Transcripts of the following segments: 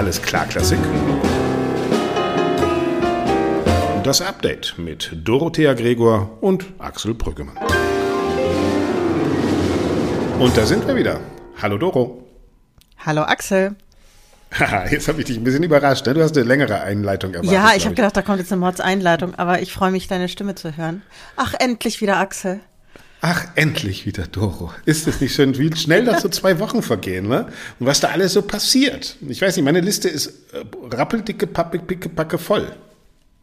Alles klar, Klassik. Das Update mit Dorothea Gregor und Axel Brüggemann. Und da sind wir wieder. Hallo Doro. Hallo Axel. Haha, jetzt habe ich dich ein bisschen überrascht. Ne? Du hast eine längere Einleitung erwartet. Ja, ich habe gedacht, da kommt jetzt eine Mordseinleitung, aber ich freue mich, deine Stimme zu hören. Ach, endlich wieder Axel. Ach, endlich wieder Doro. Ist es nicht schön, wie schnell da so zwei Wochen vergehen, ne? Und was da alles so passiert. Ich weiß nicht, meine Liste ist äh, rappeldicke, pappe, picke, packe voll.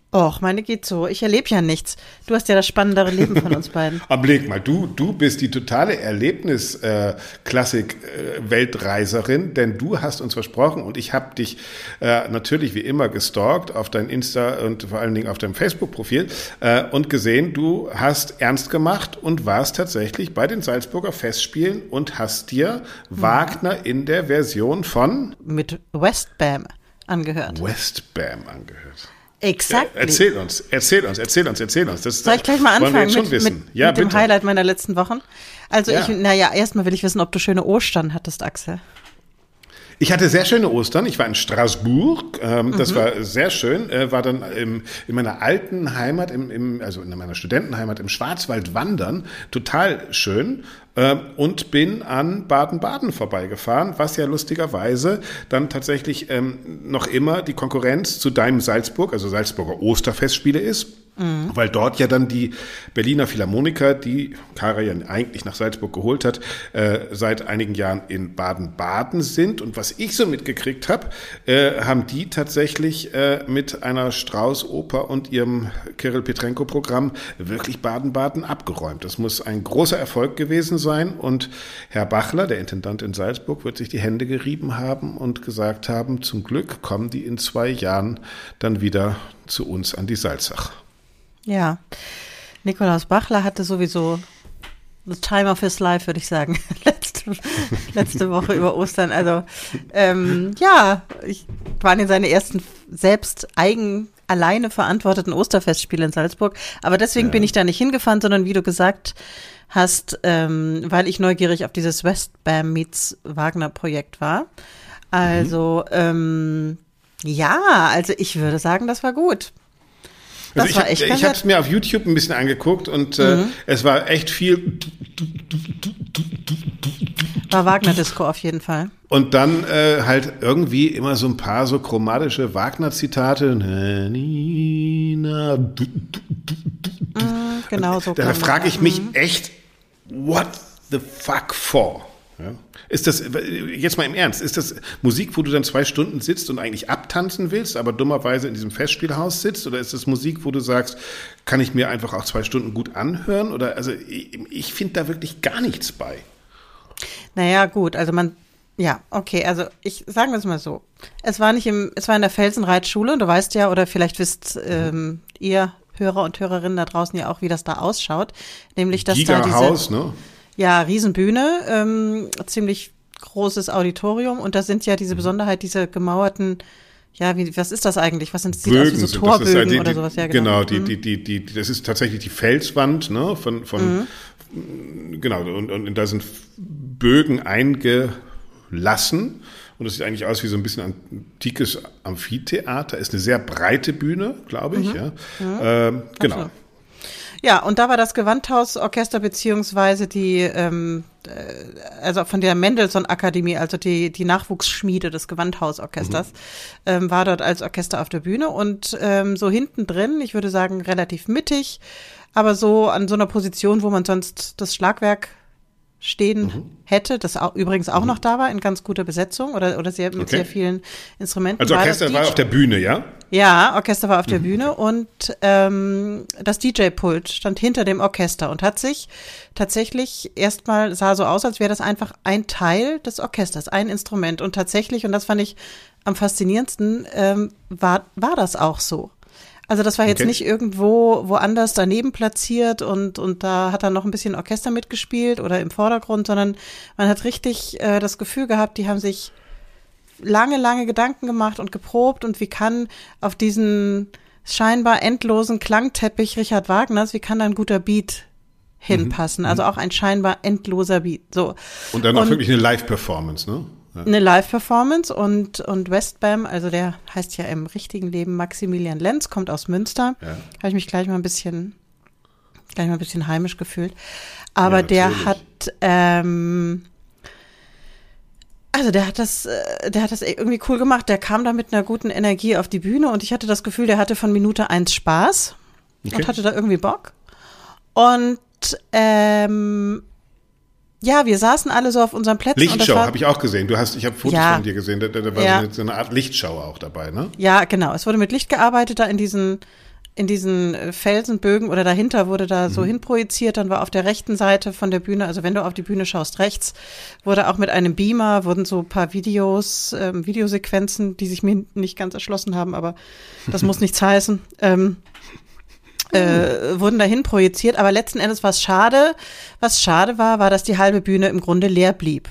Och, meine geht so. Ich erlebe ja nichts. Du hast ja das spannendere Leben von uns beiden. Aber leg mal, du, du bist die totale Erlebnis-Klassik-Weltreiserin, denn du hast uns versprochen und ich habe dich äh, natürlich wie immer gestalkt auf dein Insta und vor allen Dingen auf deinem Facebook-Profil äh, und gesehen, du hast ernst gemacht und warst tatsächlich bei den Salzburger Festspielen und hast dir mhm. Wagner in der Version von mit Westbam angehört. Westbam angehört. Exakt. Erzähl uns, erzähl uns, erzähl uns, erzähl uns. Das Soll ich gleich mal anfangen mit, mit, ja, mit dem Highlight meiner letzten Wochen? Also ja. ich, naja, erstmal will ich wissen, ob du schöne Ostern hattest, Axel. Ich hatte sehr schöne Ostern. Ich war in Straßburg. Ähm, mhm. Das war sehr schön. Äh, war dann im, in meiner alten Heimat, im, im, also in meiner Studentenheimat im Schwarzwald wandern. Total schön. Ähm, und bin an Baden-Baden vorbeigefahren, was ja lustigerweise dann tatsächlich ähm, noch immer die Konkurrenz zu deinem Salzburg, also Salzburger Osterfestspiele ist. Mhm. Weil dort ja dann die Berliner Philharmoniker, die Kara ja eigentlich nach Salzburg geholt hat, äh, seit einigen Jahren in Baden-Baden sind. Und was ich so mitgekriegt habe, äh, haben die tatsächlich äh, mit einer Strauß-Oper und ihrem Kirill Petrenko-Programm wirklich Baden-Baden abgeräumt. Das muss ein großer Erfolg gewesen sein. Und Herr Bachler, der Intendant in Salzburg, wird sich die Hände gerieben haben und gesagt haben, zum Glück kommen die in zwei Jahren dann wieder zu uns an die Salzach. Ja, Nikolaus Bachler hatte sowieso the time of his life, würde ich sagen, letzte, letzte Woche über Ostern. Also ähm, ja, ich waren in seine ersten selbst eigen alleine verantworteten Osterfestspiele in Salzburg. Aber deswegen ja. bin ich da nicht hingefahren, sondern wie du gesagt hast, ähm, weil ich neugierig auf dieses Westbam Meets Wagner Projekt war. Also mhm. ähm, ja, also ich würde sagen, das war gut. Also das war echt ich habe es mir auf YouTube ein bisschen angeguckt und äh, mhm. äh, es war echt viel. War Wagner-Disco auf jeden Fall. Und dann äh, halt irgendwie immer so ein paar so chromatische Wagner-Zitate. Mhm, genau so. Da frage ich mich mhm. echt, what the fuck for? Ja. Ist das, jetzt mal im Ernst, ist das Musik, wo du dann zwei Stunden sitzt und eigentlich abtanzen willst, aber dummerweise in diesem Festspielhaus sitzt? Oder ist das Musik, wo du sagst, kann ich mir einfach auch zwei Stunden gut anhören? Oder, also, ich, ich finde da wirklich gar nichts bei. Naja, gut, also man, ja, okay, also ich sagen wir es mal so. Es war nicht im, es war in der Felsenreitschule, du weißt ja, oder vielleicht wisst ähm, ihr Hörer und Hörerinnen da draußen ja auch, wie das da ausschaut. Nämlich, dass Giga da diese. Haus, ne? Ja, Riesenbühne, ähm, ziemlich großes Auditorium und da sind ja diese mhm. Besonderheit, diese gemauerten ja, wie, was ist das eigentlich? Was sind das? Bögen, aus wie so Torbögen ja die, oder sowas? Ja, genau. Genau, die, mhm. die, die, die, das ist tatsächlich die Felswand, ne, von, von, mhm. genau, und, und da sind Bögen eingelassen. Und das sieht eigentlich aus wie so ein bisschen antikes Amphitheater. Ist eine sehr breite Bühne, glaube ich. Mhm. Ja. Mhm. Ähm, genau. Absolut. Ja, und da war das Gewandhausorchester beziehungsweise die, ähm, äh, also von der Mendelssohn-Akademie, also die, die Nachwuchsschmiede des Gewandhausorchesters, mhm. ähm, war dort als Orchester auf der Bühne und ähm, so hinten drin, ich würde sagen relativ mittig, aber so an so einer Position, wo man sonst das Schlagwerk stehen mhm. hätte, das auch, übrigens auch mhm. noch da war, in ganz guter Besetzung oder, oder sehr, mit okay. sehr vielen Instrumenten. Also Orchester war, war auf der Bühne, ja? Ja, Orchester war auf der mhm. Bühne und ähm, das DJ-Pult stand hinter dem Orchester und hat sich tatsächlich erstmal sah so aus, als wäre das einfach ein Teil des Orchesters, ein Instrument. Und tatsächlich, und das fand ich am faszinierendsten, ähm, war, war das auch so. Also das war jetzt okay. nicht irgendwo woanders daneben platziert und, und da hat dann noch ein bisschen Orchester mitgespielt oder im Vordergrund, sondern man hat richtig äh, das Gefühl gehabt, die haben sich lange, lange Gedanken gemacht und geprobt und wie kann auf diesen scheinbar endlosen Klangteppich Richard Wagners, wie kann da ein guter Beat hinpassen? Mhm. Also auch ein scheinbar endloser Beat. So. Und dann auch wirklich eine Live-Performance, ne? Eine Live-Performance und, und Westbam, also der heißt ja im richtigen Leben Maximilian Lenz, kommt aus Münster. Ja. Habe ich mich gleich mal ein bisschen, gleich mal ein bisschen heimisch gefühlt. Aber Ja, der hat, ähm, also der hat das, äh, der hat das irgendwie cool gemacht. Der kam da mit einer guten Energie auf die Bühne und ich hatte das Gefühl, der hatte von Minute eins Spaß Okay. und hatte da irgendwie Bock. Und ähm, ja, wir saßen alle so auf unseren Plätzen. war- habe ich auch gesehen. Du hast, ich habe Fotos Ja. von dir gesehen. Da, da, war Ja. so, eine, Art Lichtschau auch dabei, ne? Ja, genau. Es wurde mit Licht gearbeitet, da in diesen, in diesen äh, Felsenbögen oder dahinter wurde da Mhm. so hinprojiziert. Dann war auf der rechten Seite von der Bühne, also wenn du auf die Bühne schaust, rechts, wurde auch mit einem Beamer, wurden so ein paar Videos, ähm, Videosequenzen, die sich mir nicht ganz erschlossen haben, aber das muss nichts heißen. Ähm, äh, wurden dahin projiziert, aber letzten Endes war es schade. Was schade war, war, dass die halbe Bühne im Grunde leer blieb.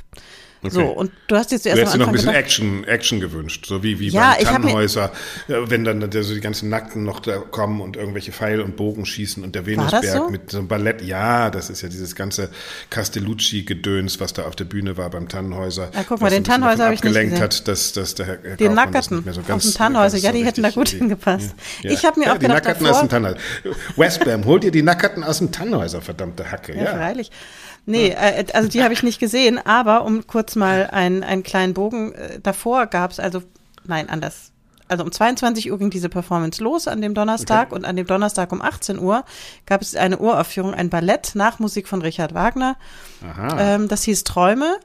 So, Okay. und du hast jetzt Du zuerst hättest dir noch ein bisschen gedacht, Action, Action gewünscht, so wie, wie Ja, mir- Tannhäuser, ja, wenn dann da so die ganzen Nackten noch da kommen und irgendwelche Pfeil und Bogen schießen und der Venusberg so? mit so einem Ballett. Ja, das ist ja dieses ganze Castellucci-Gedöns, was da auf der Bühne war beim Tannhäuser. Ja, guck mal, den Tannhäuser habe ich nicht gesehen. hat, dass, dass der Herr, Den Kaufmann Nackerten so auf ganz, dem Tannhäuser, ja, so die hätten da gut in hingepasst. Ja. Ich habe mir ja, auch die gedacht Nackerten davor, aus dem Tannhäuser. Westbam, hol dir die Nackerten aus dem Tannhäuser, verdammte Hacke. Ja, Ja, freilich. Nee, äh, also die habe ich nicht gesehen, aber um kurz mal einen, einen kleinen Bogen äh, davor gab es, also nein, anders. Also um 22 Uhr ging diese Performance los an dem Donnerstag und an dem Donnerstag um 18 Uhr gab es eine Uraufführung, ein Ballett nach Musik von Richard Wagner. Aha. Ähm, das hieß Träume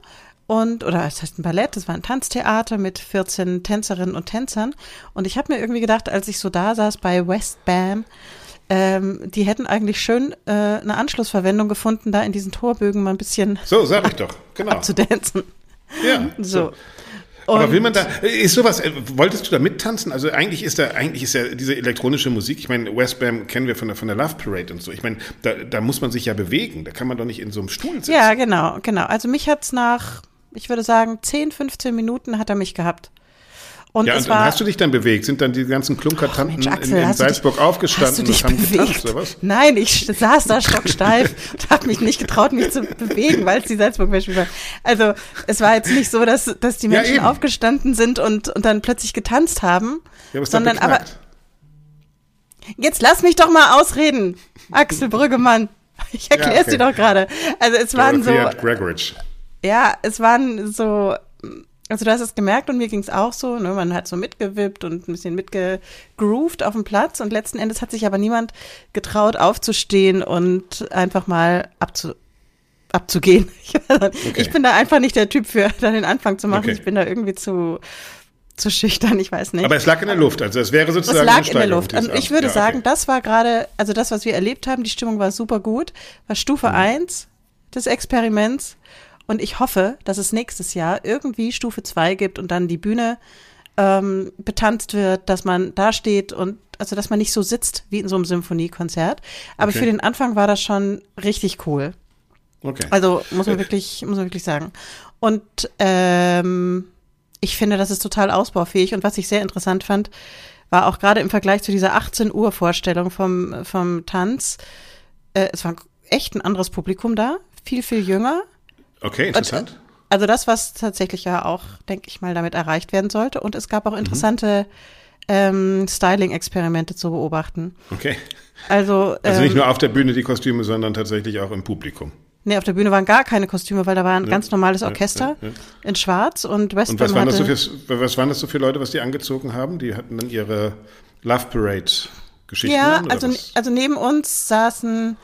und oder es heißt ein Ballett, das war ein Tanztheater mit 14 Tänzerinnen und Tänzern und ich habe mir irgendwie gedacht, als ich so da saß bei Westbam, ähm, die hätten eigentlich schön äh, eine Anschlussverwendung gefunden, da in diesen Torbögen mal ein bisschen So, sag ich doch, genau. zu tanzen. Ja, So. Aber Und- will man da, ist sowas, äh, wolltest du da mittanzen? Also eigentlich ist da, eigentlich ist ja diese elektronische Musik, ich meine, Westbam kennen wir von der, von der Love Parade und so. Ich meine, da, da muss man sich ja bewegen. Da kann man doch nicht in so einem Stuhl sitzen. Ja, genau, genau. Also mich hat's nach, ich würde sagen, 10, 15 Minuten hat er mich gehabt. Und Ja, und, war, hast du dich dann bewegt? Sind dann die ganzen Klunkertanten Mensch, Axel, in, in Salzburg dich, aufgestanden und haben bewegt? getanzt, oder was? Nein, ich saß da stocksteif und habe mich nicht getraut, mich zu bewegen, weil es die salzburg beispiel war. Also es war jetzt nicht so, dass, dass die Ja, Menschen eben. aufgestanden sind und, und dann plötzlich getanzt haben, Ja, sondern aber jetzt lass mich doch mal ausreden, Axel Brüggemann. Ich erkläre es okay. dir doch gerade. Also es waren so, ja, es waren so, also du hast es gemerkt und mir ging es auch so, ne, man hat so mitgewippt und ein bisschen mitgegroovt auf dem Platz und letzten Endes hat sich aber niemand getraut aufzustehen und einfach mal abzu, abzugehen. Ich bin da einfach nicht der Typ für, da den Anfang zu machen. Okay. Ich bin da irgendwie zu, zu schüchtern, ich weiß nicht. Aber es lag in der Luft, also es wäre Es sozusagen lag eine in der Luft. Also ich würde. Ja, sagen, okay. das war gerade, also das, was wir erlebt haben, die Stimmung war super gut, war Stufe Mhm. eins des Experiments. Und ich hoffe, dass es nächstes Jahr irgendwie Stufe zwei gibt und dann die Bühne ähm, betanzt wird, dass man da steht und also dass man nicht so sitzt wie in so einem Symphoniekonzert. Aber Okay. für den Anfang war das schon richtig cool. Okay. Also muss man wirklich, muss man wirklich sagen. Und ähm, ich finde, das ist total ausbaufähig. Und was ich sehr interessant fand, war auch gerade im Vergleich zu dieser 18 Uhr Vorstellung vom, vom Tanz, äh, es war echt ein anderes Publikum da, viel, viel jünger. Okay, interessant. Also das, was tatsächlich ja auch, denke ich mal, damit erreicht werden sollte. Und es gab auch interessante ähm, Styling-Experimente zu beobachten. Okay. Also, Also ähm, nicht nur auf der Bühne die Kostüme, sondern tatsächlich auch im Publikum. Nee, auf der Bühne waren gar keine Kostüme, weil da war ein ganz normales ja, Orchester ja, ja. in Schwarz und Westbam Und was waren, das so hatte, für, was waren das so für Leute, was die angezogen haben? Die hatten dann ihre Love Parade Geschichten Ja, an, also, was? also neben uns saßen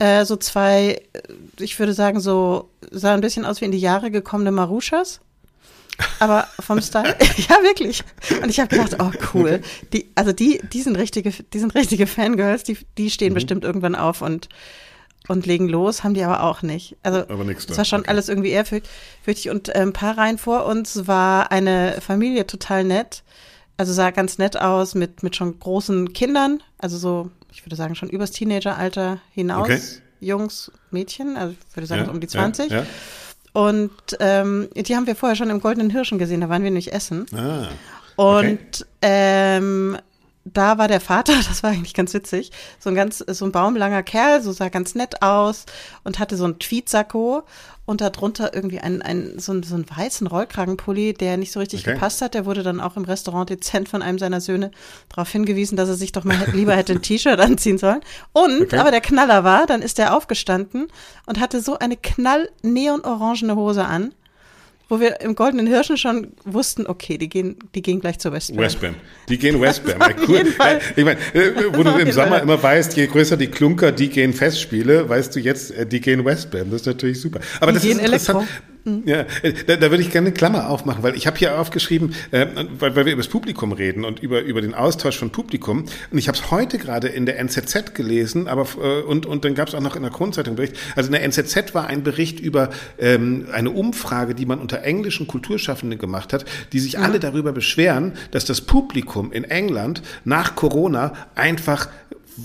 äh, so zwei, äh, ich würde sagen, so, sah ein bisschen aus wie in die Jahre gekommene Maruschas. Aber vom Style, ja wirklich. Und ich habe gedacht, oh cool. Die, also die, die sind richtige, die sind richtige Fangirls. Die, die Mhm. stehen bestimmt irgendwann auf und und legen los, haben die aber auch nicht. Also Aber nix da. es war schon Okay. alles irgendwie ehrfürchtig. Und äh, ein paar Reihen vor uns war eine Familie total nett. Also sah ganz nett aus mit, mit schon großen Kindern. Also so, ich würde sagen, schon übers Teenageralter hinaus. Okay. Jungs, Mädchen, also ich würde sagen Ja, so um die ja, 20. Ja, Und ähm, die haben wir vorher schon im Goldenen Hirschen gesehen, da waren wir nicht essen. Ah, Und ähm, da war der Vater, das war eigentlich ganz witzig, so ein ganz, so ein baumlanger Kerl, so sah ganz nett aus und hatte so ein Tweetsacko und darunter irgendwie einen, einen, so, einen, so einen weißen Rollkragenpulli, der nicht so richtig okay. gepasst hat. Der wurde dann auch im Restaurant dezent von einem seiner Söhne darauf hingewiesen, dass er sich doch mal lieber hätte ein T-Shirt anziehen sollen. Und, okay. aber der Knaller war, dann ist er aufgestanden und hatte so eine knall neon-orangene Hose an wo wir im Goldenen Hirschen schon wussten, okay, die gehen, die gehen gleich zur Westbam. Westbam. Die gehen Westbam. Cool. Ich meine, äh, wo du im Sommer Fall. immer weißt, je größer die Klunker, die gehen Festspiele, weißt du jetzt, äh, die gehen Westbam. Das ist natürlich super. Aber die das ist interessant. Elektro. Ja, äh, da, da würde ich gerne eine Klammer aufmachen, weil ich habe hier aufgeschrieben, äh, weil, weil wir über das Publikum reden und über, über den Austausch von Publikum. Und ich habe es heute gerade in der NZZ gelesen, aber äh, und, und dann gab es auch noch in der Kronzeitung Bericht. Also in der NZZ war ein Bericht über ähm, eine Umfrage, die man unter englischen Kulturschaffenden gemacht hat, die sich mhm. alle darüber beschweren, dass das Publikum in England nach Corona einfach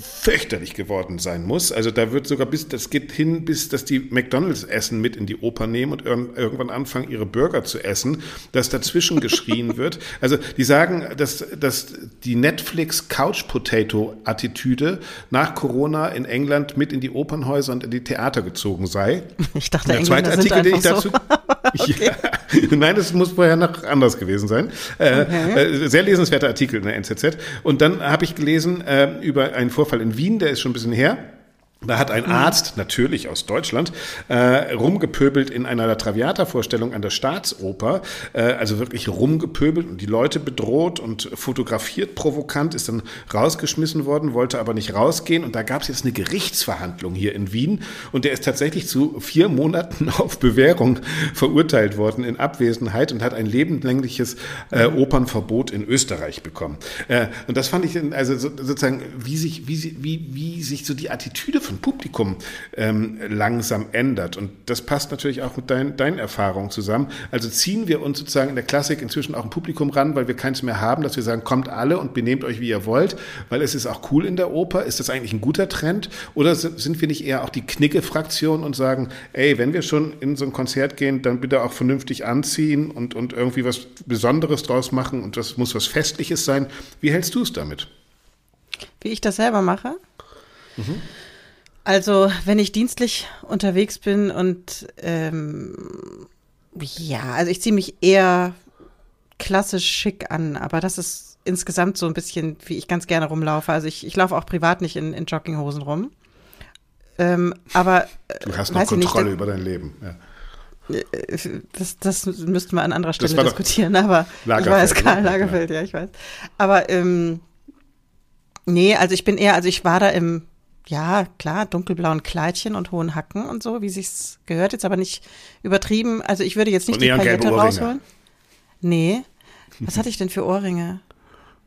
fürchterlich geworden sein muss. Also da wird sogar bis, das geht hin, bis dass die McDonalds Essen mit in die Oper nehmen und irgendwann anfangen, ihre Burger zu essen, dass dazwischen geschrien wird. Also die sagen, dass, dass die Netflix Couch Potato Attitüde nach Corona in England mit in die Opernhäuser und in die Theater gezogen sei. Ich dachte, der zweite Artikel, den ich dazu. So. Okay. ja, nein, das muss vorher noch anders gewesen sein. Äh, okay. Äh, sehr lesenswerter Artikel in der NZZ. Und dann habe ich gelesen äh, über einen Vorfall in Wien, der ist schon ein bisschen her. Da hat ein mhm. Arzt, natürlich aus Deutschland, äh, rumgepöbelt in einer Traviata-Vorstellung an der Staatsoper, äh, also wirklich rumgepöbelt und die Leute bedroht und fotografiert provokant, ist dann rausgeschmissen worden, wollte aber nicht rausgehen und da gab es jetzt eine Gerichtsverhandlung hier in Wien und der ist tatsächlich zu vier Monaten auf Bewährung verurteilt worden in Abwesenheit und hat ein lebenslängliches äh, Opernverbot in Österreich bekommen. Äh, und das fand ich also sozusagen, wie sich, wie, wie, wie sich so die Attitüde von Publikum ähm, langsam ändert. Und das passt natürlich auch mit dein, deinen Erfahrungen zusammen. Also ziehen wir uns sozusagen in der Klassik inzwischen auch ein Publikum ran, weil wir keins mehr haben, dass wir sagen, kommt alle und benehmt euch, wie ihr wollt, weil es ist auch cool in der Oper. Ist das eigentlich ein guter Trend? Oder sind wir nicht eher auch die Knicke-Fraktion und sagen, ey, wenn wir schon in so ein Konzert gehen, dann bitte auch vernünftig anziehen und, und irgendwie was Besonderes draus machen und das muss was Festliches sein. Wie hältst du es damit? Wie ich das selber mache? Mhm. Also, wenn ich dienstlich unterwegs bin und ähm, ja, also ich ziehe mich eher klassisch schick an, aber das ist insgesamt so ein bisschen, wie ich ganz gerne rumlaufe. Also ich, ich laufe auch privat nicht in, in Jogginghosen rum. Ähm, aber äh, du hast noch Kontrolle nicht, über dein Leben. Ja. Äh, das, das müssten wir an anderer Stelle diskutieren, aber Lagerfeld, ich weiß, Karl Lagerfeld, ja. ja, ich weiß. Aber ähm, nee, also ich bin eher, also ich war da im ja, klar, dunkelblauen Kleidchen und hohen Hacken und so, wie sich's gehört, jetzt aber nicht übertrieben. Also ich würde jetzt nicht die Paillette rausholen. Nee. Was hatte ich denn für Ohrringe?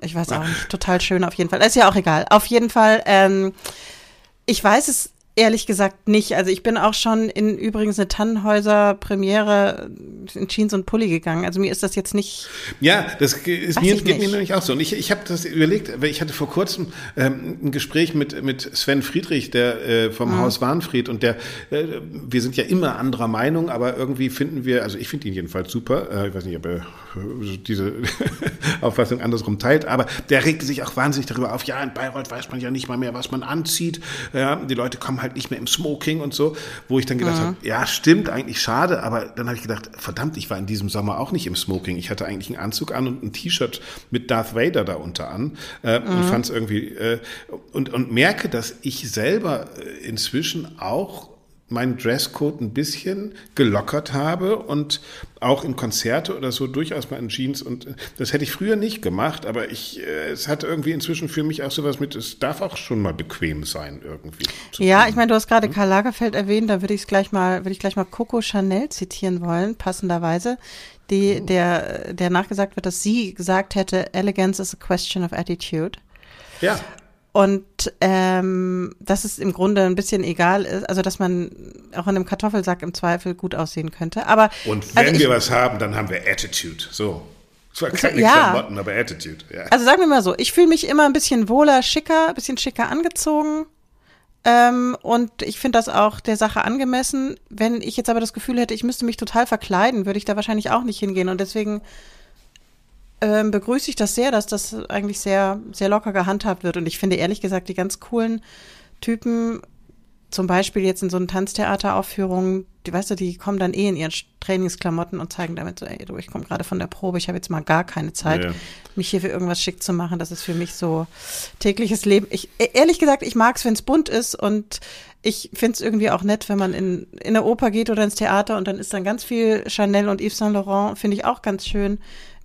Ich weiß auch nicht. Total schön auf jeden Fall. Ist ja auch egal. Auf jeden Fall, ähm, ich weiß es Ehrlich gesagt nicht. Also ich bin auch schon in übrigens eine Tannenhäuser-Premiere in Jeans und Pulli gegangen. Also mir ist das jetzt nicht. Ja, das ist mir, geht mir nämlich auch so. Und ich, ich habe das überlegt, weil ich hatte vor kurzem ähm, ein Gespräch mit, mit Sven Friedrich, der äh, vom mhm. Haus Warnfried und der, äh, wir sind ja immer anderer Meinung, aber irgendwie finden wir, also ich finde ihn jedenfalls super. Äh, ich weiß nicht, ob er diese Auffassung andersrum teilt, aber der regte sich auch wahnsinnig darüber auf, ja, in Bayreuth weiß man ja nicht mal mehr, was man anzieht. Ja, die Leute kommen halt nicht mehr im Smoking und so, wo ich dann gedacht mhm. habe, ja, stimmt, eigentlich schade, aber dann habe ich gedacht, verdammt, ich war in diesem Sommer auch nicht im Smoking. Ich hatte eigentlich einen Anzug an und ein T-Shirt mit Darth Vader darunter an äh, mhm. und fand es irgendwie äh, und, und merke, dass ich selber äh, inzwischen auch meinen Dresscode ein bisschen gelockert habe und auch in Konzerte oder so durchaus mal in Jeans und das hätte ich früher nicht gemacht, aber ich, äh, es hat irgendwie inzwischen für mich auch sowas mit, es darf auch schon mal bequem sein irgendwie. Ja, ich meine, du hast gerade hm? Karl Lagerfeld erwähnt, da würde ich gleich mal, würde ich gleich mal Coco Chanel zitieren wollen, passenderweise, die, hm. der, der nachgesagt wird, dass sie gesagt hätte, Elegance is a question of attitude. Ja. Und ähm, dass es im Grunde ein bisschen egal ist, also dass man auch in einem Kartoffelsack im Zweifel gut aussehen könnte. Aber und wenn also ich, wir was haben, dann haben wir Attitude. So. Zwar keine ja. Klamotten, aber Attitude. Ja. Also sagen wir mal so, ich fühle mich immer ein bisschen wohler, schicker, ein bisschen schicker angezogen. Ähm, und ich finde das auch der Sache angemessen. Wenn ich jetzt aber das Gefühl hätte, ich müsste mich total verkleiden, würde ich da wahrscheinlich auch nicht hingehen. Und deswegen ähm, begrüße ich das sehr, dass das eigentlich sehr, sehr locker gehandhabt wird. Und ich finde ehrlich gesagt, die ganz coolen Typen, zum Beispiel jetzt in so einer Tanztheateraufführung, die weißt du, die kommen dann eh in ihren Trainingsklamotten und zeigen damit so, ey, du, ich komme gerade von der Probe, ich habe jetzt mal gar keine Zeit, ja, ja. mich hier für irgendwas schick zu machen. Das ist für mich so tägliches Leben. Ich, e, ehrlich gesagt, ich mag es, wenn es bunt ist und ich finde es irgendwie auch nett, wenn man in, in eine Oper geht oder ins Theater und dann ist dann ganz viel Chanel und Yves Saint Laurent, finde ich auch ganz schön.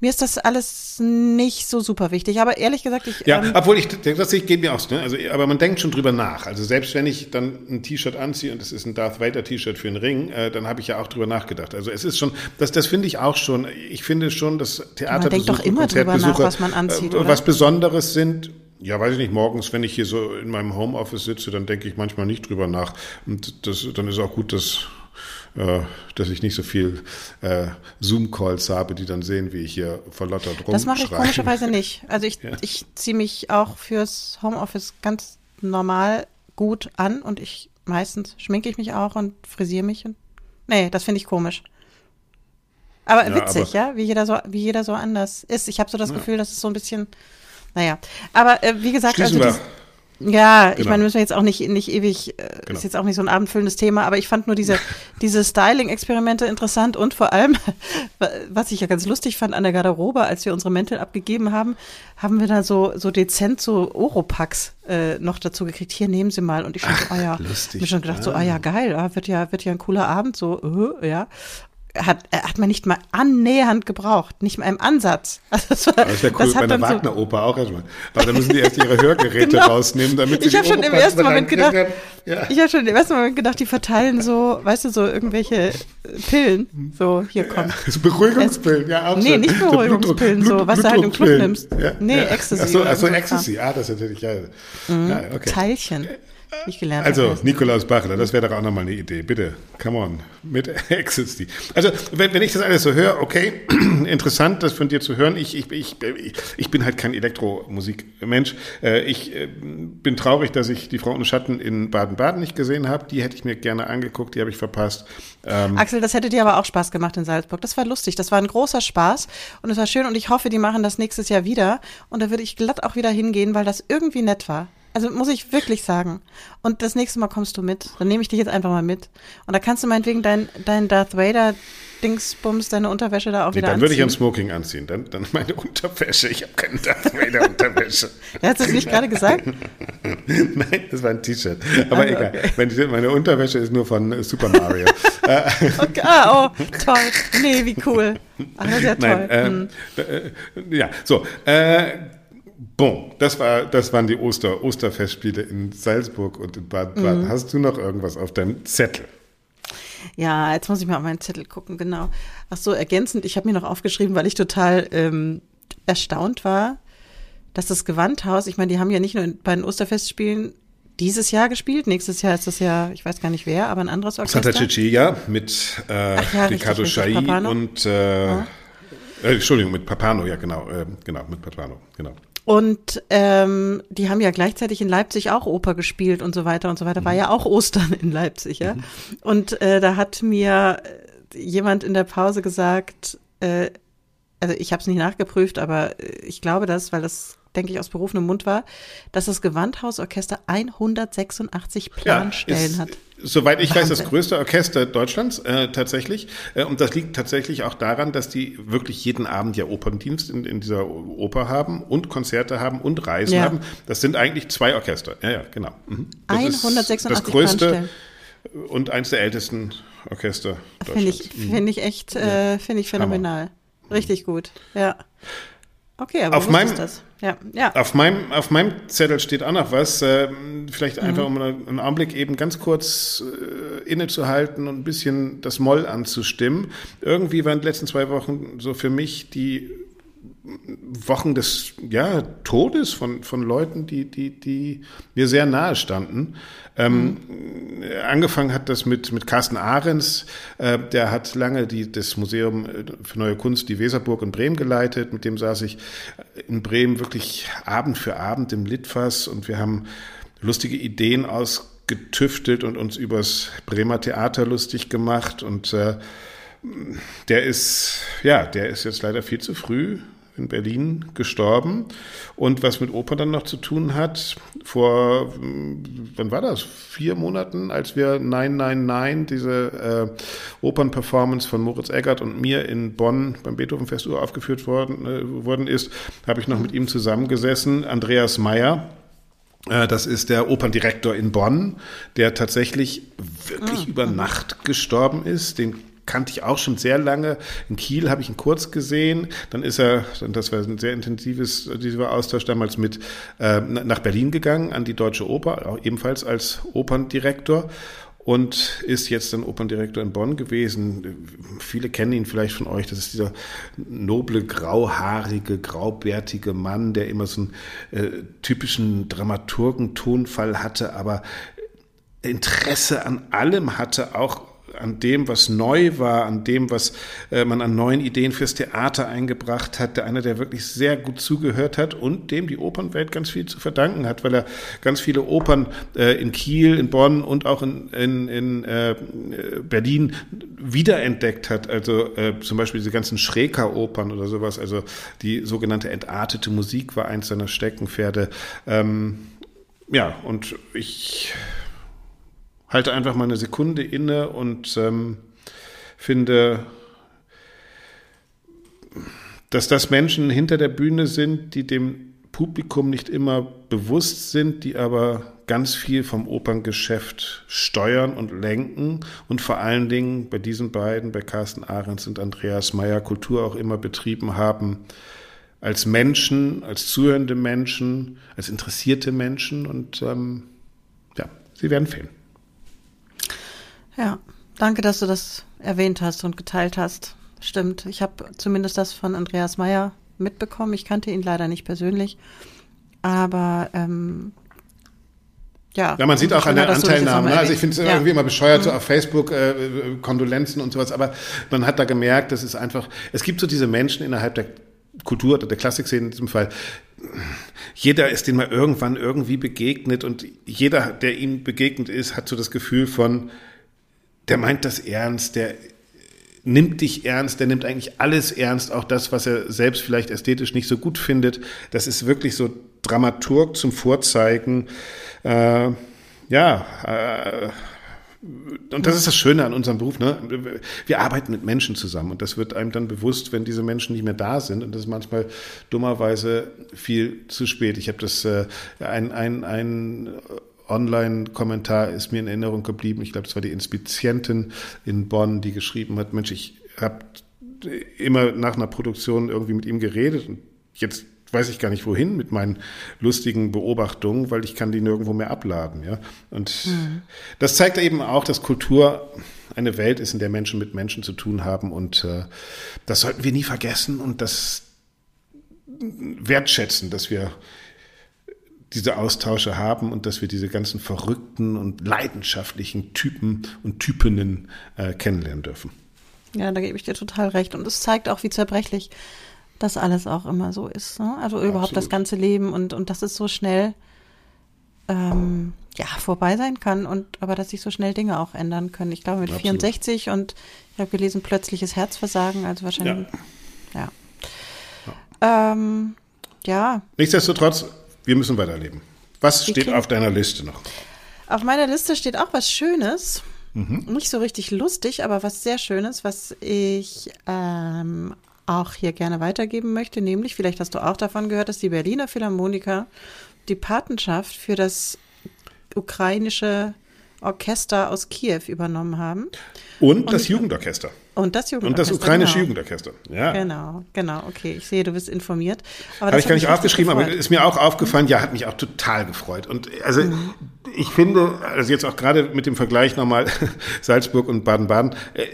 Mir ist das alles nicht so super wichtig. Aber ehrlich gesagt, ich. Ja, ähm, obwohl ich, das geht mir aus, ne? Also, aber man denkt schon drüber nach. Also selbst wenn ich dann ein T-Shirt anziehe und es ist ein Darth Vader T-Shirt für einen Ring, äh, dann habe ich ja auch drüber nachgedacht. Also es ist schon, das, das finde ich auch schon. Ich finde schon, dass Theater. Man denkt doch immer drüber nach, was man anzieht. Äh, oder? Was Besonderes sind, ja, weiß ich nicht, morgens, wenn ich hier so in meinem Homeoffice sitze, dann denke ich manchmal nicht drüber nach. Und das, dann ist auch gut, dass dass ich nicht so viel äh, Zoom-Calls habe, die dann sehen, wie ich hier verlottert rum Das mache ich komischerweise nicht. Also ich, ja. ich ziehe mich auch fürs Homeoffice ganz normal gut an und ich meistens schminke ich mich auch und frisiere mich und nee, das finde ich komisch. Aber ja, witzig, aber, ja, wie jeder so wie jeder so anders ist. Ich habe so das ja. Gefühl, dass es so ein bisschen naja, aber äh, wie gesagt, also ja, genau. ich meine, müssen wir jetzt auch nicht, nicht ewig, äh, genau. ist jetzt auch nicht so ein abendfüllendes Thema, aber ich fand nur diese, diese Styling-Experimente interessant und vor allem, was ich ja ganz lustig fand an der Garderobe, als wir unsere Mäntel abgegeben haben, haben wir da so, so dezent so Oropax äh, noch dazu gekriegt. Hier nehmen Sie mal. Und ich schon so, oh ja, lustig. mir schon gedacht, ah. so, ah ja, geil, ah, wird ja, wird ja ein cooler Abend, so, äh, ja hat, äh, hat man nicht mal annähernd gebraucht, nicht mal im Ansatz. Also das, war, das wäre cool das bei der Wagner-Oper so auch erstmal. Weil da müssen die erst ihre Hörgeräte genau. rausnehmen, damit sie Ich habe schon im ersten Moment gedacht, ja. ich habe schon im ersten Moment gedacht, die verteilen so, weißt du, so irgendwelche Pillen. So, hier kommt. Ja, so Beruhigungspillen, ja, auch Nee, nicht Beruhigungspillen, so, so was du halt im Club nimmst. Ja, nee, ja. Ecstasy. Achso, ach so, Ecstasy, ah, das ist natürlich geil. Mhm. Ja, okay. Teilchen ich gelernt Also. Nikolaus Bachler, das wäre doch auch nochmal eine Idee. Bitte, come on, mit Ecstasy. Also, wenn, wenn ich das alles so höre, okay, interessant, das von dir zu hören. Ich, ich, ich, ich bin halt kein Elektromusikmensch. Äh, ich äh, bin traurig, dass ich die Frau ohne Schatten in Baden-Baden nicht gesehen habe. Die hätte ich mir gerne angeguckt, die habe ich verpasst. Ähm Axel, das hätte dir aber auch Spaß gemacht in Salzburg. Das war lustig, das war ein großer Spaß und es war schön und ich hoffe, die machen das nächstes Jahr wieder. Und da würde ich glatt auch wieder hingehen, weil das irgendwie nett war. Also muss ich wirklich sagen. Und das nächste Mal kommst du mit. Dann nehme ich dich jetzt einfach mal mit. Und da kannst du meinetwegen dein, dein Darth Vader Dingsbums, deine Unterwäsche da auch nee, wieder dann anziehen. Dann würde ich ein Smoking anziehen. Dann, dann meine Unterwäsche. Ich habe keine Darth Vader Unterwäsche. Er hat es nicht gerade gesagt? Nein, das war ein T-Shirt. Aber also, egal. Okay. Meine Unterwäsche ist nur von Super Mario. okay. Ah, oh, toll. Nee, wie cool. Ach, das ist ja toll. Nein, äh, hm. äh, ja, so. Äh, Bon, das, war, das waren die Oster, Osterfestspiele in Salzburg und in Baden-Baden. Mhm. Hast du noch irgendwas auf deinem Zettel? Ja, jetzt muss ich mal auf meinen Zettel gucken, genau. Ach so, ergänzend, ich habe mir noch aufgeschrieben, weil ich total ähm, erstaunt war, dass das Gewandhaus, ich meine, die haben ja nicht nur bei den Osterfestspielen dieses Jahr gespielt. Nächstes Jahr ist das ja, ich weiß gar nicht wer, aber ein anderes Orchester. Santa Cecilia mit äh, ja, Riccardo Schai und äh, ja. äh, Entschuldigung, mit Papano, ja genau, äh, genau, mit Papano, genau. Und ähm, die haben ja gleichzeitig in Leipzig auch Oper gespielt und so weiter und so weiter. Mhm. War ja auch Ostern in Leipzig, ja. Mhm. Und äh, da hat mir jemand in der Pause gesagt, äh, also ich habe es nicht nachgeprüft, aber ich glaube das, weil das denke ich, aus berufenem Mund war, dass das Gewandhausorchester 186 Planstellen ja, hat. Soweit ich weiß, das größte Orchester Deutschlands äh, tatsächlich. Äh, und das liegt tatsächlich auch daran, dass die wirklich jeden Abend ja Operndienst in, in dieser Oper haben und Konzerte haben und Reisen ja. haben. Das sind eigentlich zwei Orchester. Ja, ja, genau. Mhm. Das 186 das größte und eins der ältesten Orchester Deutschlands. Finde ich, find ich echt, äh, finde ich phänomenal. Hammer. Richtig gut, ja. Okay, aber auf meinem, ist das? Ja, ja. Auf meinem, auf meinem Zettel steht auch noch was. Äh, vielleicht mhm. einfach, um einen Augenblick eben ganz kurz äh, innezuhalten und ein bisschen das Moll anzustimmen. Irgendwie waren die letzten zwei Wochen so für mich die Wochen des ja, Todes von, von Leuten, die, die, die mir sehr nahe standen. Ähm, mhm. Angefangen hat das mit, mit Carsten Ahrens, äh, der hat lange die, das Museum äh, für Neue Kunst, die Weserburg in Bremen geleitet. Mit dem saß ich in Bremen wirklich Abend für Abend im Litfass und wir haben lustige Ideen ausgetüftelt und uns übers Bremer Theater lustig gemacht und äh, der ist, ja, der ist jetzt leider viel zu früh in Berlin gestorben. Und was mit Oper dann noch zu tun hat, vor, wann war das? Vier Monaten, als wir 999, diese äh, Opernperformance von Moritz Eggert und mir in Bonn beim Beethoven-Fest aufgeführt worden, äh, worden ist, habe ich noch mit ihm zusammengesessen. Andreas Meyer, äh, das ist der Operndirektor in Bonn, der tatsächlich wirklich ah, über Nacht gestorben ist. Den kannte ich auch schon sehr lange. In Kiel habe ich ihn kurz gesehen. Dann ist er, das war ein sehr intensives dieser Austausch damals mit äh, nach Berlin gegangen an die Deutsche Oper, ebenfalls als Operndirektor und ist jetzt dann Operndirektor in Bonn gewesen. Viele kennen ihn vielleicht von euch. Das ist dieser noble, grauhaarige, graubärtige Mann, der immer so einen äh, typischen Dramaturgen-Tonfall hatte, aber Interesse an allem hatte, auch an dem, was neu war, an dem, was äh, man an neuen Ideen fürs Theater eingebracht hat, der einer, der wirklich sehr gut zugehört hat und dem die Opernwelt ganz viel zu verdanken hat, weil er ganz viele Opern äh, in Kiel, in Bonn und auch in, in, in äh, Berlin wiederentdeckt hat. Also äh, zum Beispiel diese ganzen Schreker-Opern oder sowas. Also die sogenannte entartete Musik war eins seiner Steckenpferde. Ähm, ja, und ich halte einfach mal eine Sekunde inne und ähm, finde, dass das Menschen hinter der Bühne sind, die dem Publikum nicht immer bewusst sind, die aber ganz viel vom Operngeschäft steuern und lenken und vor allen Dingen bei diesen beiden, bei Carsten Ahrens und Andreas Meyer, Kultur auch immer betrieben haben, als Menschen, als zuhörende Menschen, als interessierte Menschen und ähm, ja, sie werden fehlen. Ja, danke, dass du das erwähnt hast und geteilt hast. Stimmt, ich habe zumindest das von Andreas Meyer mitbekommen. Ich kannte ihn leider nicht persönlich, aber ähm, ja. Ja, man sieht auch an der Anteilnahme. Ne? Also ich finde es ja. irgendwie immer bescheuert, mhm. so auf Facebook äh, Kondolenzen und sowas, aber man hat da gemerkt, das ist einfach, es gibt so diese Menschen innerhalb der Kultur oder der Klassikszene in diesem Fall, jeder ist dem mal irgendwann irgendwie begegnet und jeder, der ihm begegnet ist, hat so das Gefühl von, der meint das ernst, der nimmt dich ernst, der nimmt eigentlich alles ernst, auch das, was er selbst vielleicht ästhetisch nicht so gut findet. Das ist wirklich so Dramaturg zum Vorzeigen. Äh, ja, äh, und das ist das Schöne an unserem Beruf. Ne? Wir arbeiten mit Menschen zusammen und das wird einem dann bewusst, wenn diese Menschen nicht mehr da sind. Und das ist manchmal dummerweise viel zu spät. Ich habe das äh, ein, ein, ein Online-Kommentar ist mir in Erinnerung geblieben. Ich glaube, das war die Inspizientin in Bonn, die geschrieben hat, Mensch, ich habe immer nach einer Produktion irgendwie mit ihm geredet und jetzt weiß ich gar nicht wohin mit meinen lustigen Beobachtungen, weil ich kann die nirgendwo mehr abladen. Ja? Und mhm. das zeigt eben auch, dass Kultur eine Welt ist, in der Menschen mit Menschen zu tun haben und äh, das sollten wir nie vergessen und das wertschätzen, dass wir diese Austausche haben und dass wir diese ganzen verrückten und leidenschaftlichen Typen und Typinnen äh, kennenlernen dürfen. Ja, da gebe ich dir total recht. Und es zeigt auch, wie zerbrechlich das alles auch immer so ist. Ne? Also überhaupt Absolut. das ganze Leben und, und dass es so schnell ähm, ja, vorbei sein kann und aber dass sich so schnell Dinge auch ändern können. Ich glaube mit Absolut. 64 und ich habe gelesen, plötzliches Herzversagen, also wahrscheinlich. Ja. ja. ja. Ähm, ja. Nichtsdestotrotz, wir müssen weiterleben. Was steht auf deiner Liste noch? Auf meiner Liste steht auch was Schönes. Mhm. Nicht so richtig lustig, aber was sehr Schönes, was ich ähm, auch hier gerne weitergeben möchte. Nämlich, vielleicht hast du auch davon gehört, dass die Berliner Philharmoniker die Patenschaft für das ukrainische Orchester aus Kiew übernommen haben. Und, und das Jugendorchester. Und das Jugendorchester. Und das ukrainische genau. Jugendorchester. Ja. Genau, genau. Okay, ich sehe, du bist informiert. Habe ich gar nicht aufgeschrieben, aber ist mir auch aufgefallen. Ja, hat mich auch total gefreut. Und also mhm. ich finde, also jetzt auch gerade mit dem Vergleich nochmal Salzburg und Baden-Baden, äh,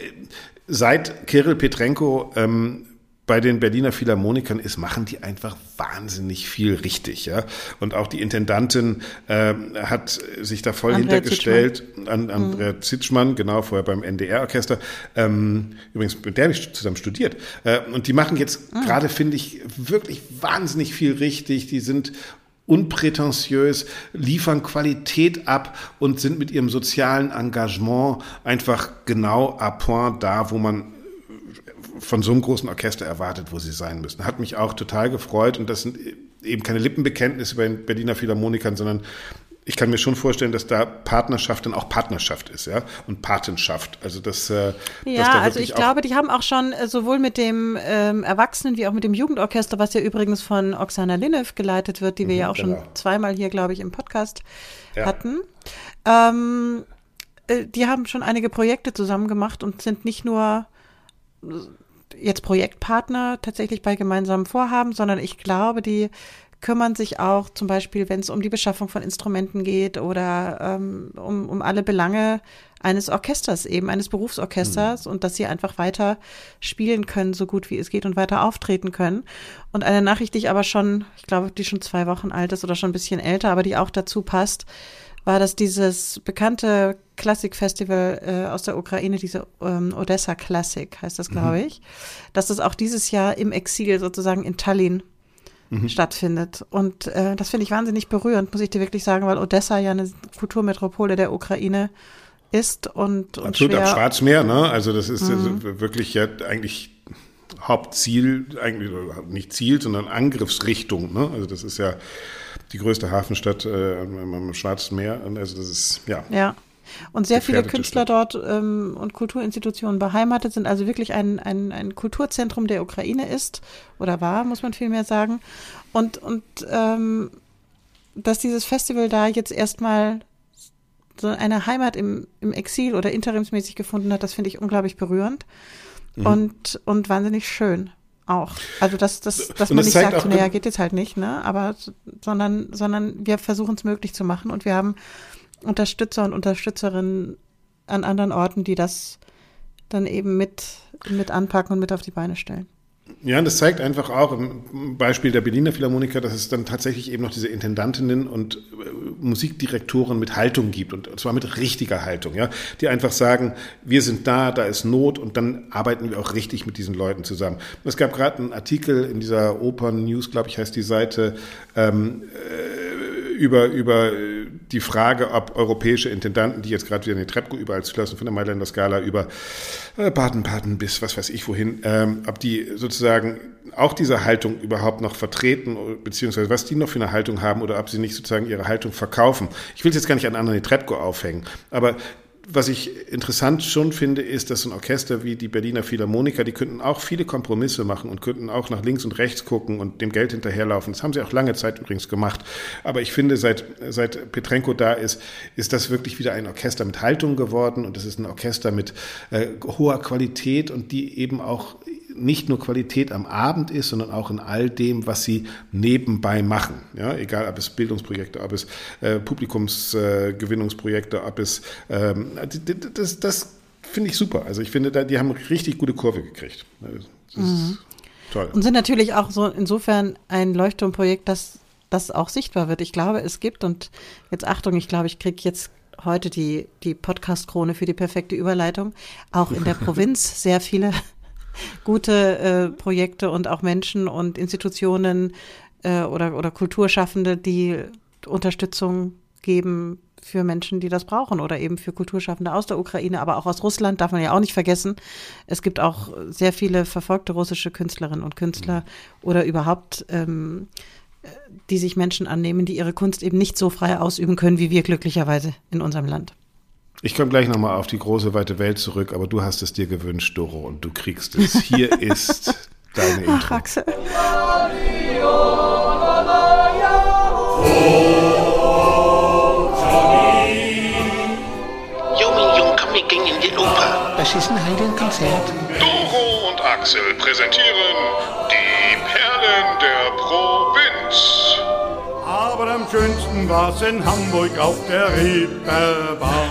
seit Kirill Petrenko ähm, bei den Berliner Philharmonikern ist, machen die einfach wahnsinnig viel richtig. Ja? Und auch die Intendantin äh, hat sich da voll Andrea hintergestellt. An, Andrea mhm. Zitschmann, genau, vorher beim NDR-Orchester. Ähm, übrigens, mit der habe ich zusammen studiert. Äh, und die machen jetzt mhm. gerade, finde ich, wirklich wahnsinnig viel richtig. Die sind unprätentiös, liefern Qualität ab und sind mit ihrem sozialen Engagement einfach genau à point da, wo man von so einem großen Orchester erwartet, wo sie sein müssen. Hat mich auch total gefreut und das sind eben keine Lippenbekenntnisse bei den Berliner Philharmonikern, sondern ich kann mir schon vorstellen, dass da Partnerschaft dann auch Partnerschaft ist, ja, und Patenschaft. Also das. Äh, ja, da also ich glaube, die haben auch schon äh, sowohl mit dem ähm, Erwachsenen wie auch mit dem Jugendorchester, was ja übrigens von Oksana Linev geleitet wird, die wir mhm, ja auch genau. schon zweimal hier, glaube ich, im Podcast ja. hatten. Ähm, äh, die haben schon einige Projekte zusammen gemacht und sind nicht nur jetzt Projektpartner tatsächlich bei gemeinsamen Vorhaben, sondern ich glaube, die kümmern sich auch zum Beispiel, wenn es um die Beschaffung von Instrumenten geht oder ähm, um, um alle Belange eines Orchesters, eben eines Berufsorchesters mhm. und dass sie einfach weiter spielen können, so gut wie es geht und weiter auftreten können. Und eine Nachricht, die ich aber schon, ich glaube, die schon zwei Wochen alt ist oder schon ein bisschen älter, aber die auch dazu passt, war, dass dieses bekannte Klassikfestival äh, aus der Ukraine, diese ähm, Odessa Classic heißt das, glaube mhm. ich, dass das auch dieses Jahr im Exil sozusagen in Tallinn mhm. stattfindet. Und äh, das finde ich wahnsinnig berührend, muss ich dir wirklich sagen, weil Odessa ja eine Kulturmetropole der Ukraine ist und, und Absolut schwer. am Schwarzmeer, ne? Also das ist mhm. also wirklich ja eigentlich Hauptziel, eigentlich nicht Ziel, sondern Angriffsrichtung. Ne? Also das ist ja die größte Hafenstadt äh, am Schwarzen Meer. Also das ist ja. Ja. Und sehr viele Künstler Stadt. dort ähm, und Kulturinstitutionen beheimatet sind, also wirklich ein, ein, ein Kulturzentrum der Ukraine ist oder war, muss man vielmehr sagen. Und, und ähm, dass dieses Festival da jetzt erstmal so eine Heimat im, im Exil oder interimsmäßig gefunden hat, das finde ich unglaublich berührend mhm. und, und wahnsinnig schön auch. Also dass, dass, dass man das nicht sagt, naja, geht jetzt halt nicht, ne? Aber sondern, sondern wir versuchen es möglich zu machen und wir haben Unterstützer und Unterstützerinnen an anderen Orten, die das dann eben mit, mit anpacken und mit auf die Beine stellen. Ja, und das zeigt einfach auch im Beispiel der Berliner Philharmoniker, dass es dann tatsächlich eben noch diese Intendantinnen und äh, Musikdirektoren mit Haltung gibt und zwar mit richtiger Haltung, ja, die einfach sagen, wir sind da, da ist Not und dann arbeiten wir auch richtig mit diesen Leuten zusammen. Es gab gerade einen Artikel in dieser Opern News, glaube ich, heißt die Seite, ähm, äh, über, über die Frage, ob europäische Intendanten, die jetzt gerade wieder in den Trepco überall zulassen, von der Mailänder Skala über äh, Baden-Baden bis was weiß ich wohin, ähm, ob die sozusagen auch diese Haltung überhaupt noch vertreten, beziehungsweise was die noch für eine Haltung haben oder ob sie nicht sozusagen ihre Haltung verkaufen. Ich will es jetzt gar nicht an Anna Netrebko aufhängen, aber was ich interessant schon finde, ist, dass ein Orchester wie die Berliner Philharmoniker, die könnten auch viele Kompromisse machen und könnten auch nach links und rechts gucken und dem Geld hinterherlaufen. Das haben sie auch lange Zeit übrigens gemacht. Aber ich finde, seit, seit Petrenko da ist, ist das wirklich wieder ein Orchester mit Haltung geworden und es ist ein Orchester mit äh, hoher Qualität und die eben auch nicht nur Qualität am Abend ist, sondern auch in all dem, was sie nebenbei machen. Ja, egal, ob es Bildungsprojekte, ob es äh, Publikumsgewinnungsprojekte, äh, ob es ähm, das, das finde ich super. Also ich finde, die haben richtig gute Kurve gekriegt. Mhm. toll. Und sind natürlich auch so insofern ein Leuchtturmprojekt, das das auch sichtbar wird. Ich glaube, es gibt, und jetzt Achtung, ich glaube, ich kriege jetzt heute die, die Podcast-Krone für die perfekte Überleitung, auch in der Provinz sehr viele gute äh, Projekte und auch Menschen und Institutionen äh, oder, oder Kulturschaffende, die Unterstützung geben für Menschen, die das brauchen oder eben für Kulturschaffende aus der Ukraine, aber auch aus Russland, darf man ja auch nicht vergessen. Es gibt auch sehr viele verfolgte russische Künstlerinnen und Künstler oder überhaupt, ähm, die sich Menschen annehmen, die ihre Kunst eben nicht so frei ausüben können, wie wir glücklicherweise in unserem Land. Ich komme gleich nochmal auf die große weite Welt zurück, aber du hast es dir gewünscht, Doro, und du kriegst es. Hier ist deine Intro. Ach, Axel. Das ist ein Heidenkonzert. Doro und Axel präsentieren die Perlen der Provinz. Aber am schönsten war's in Hamburg auf der Reeperbahn.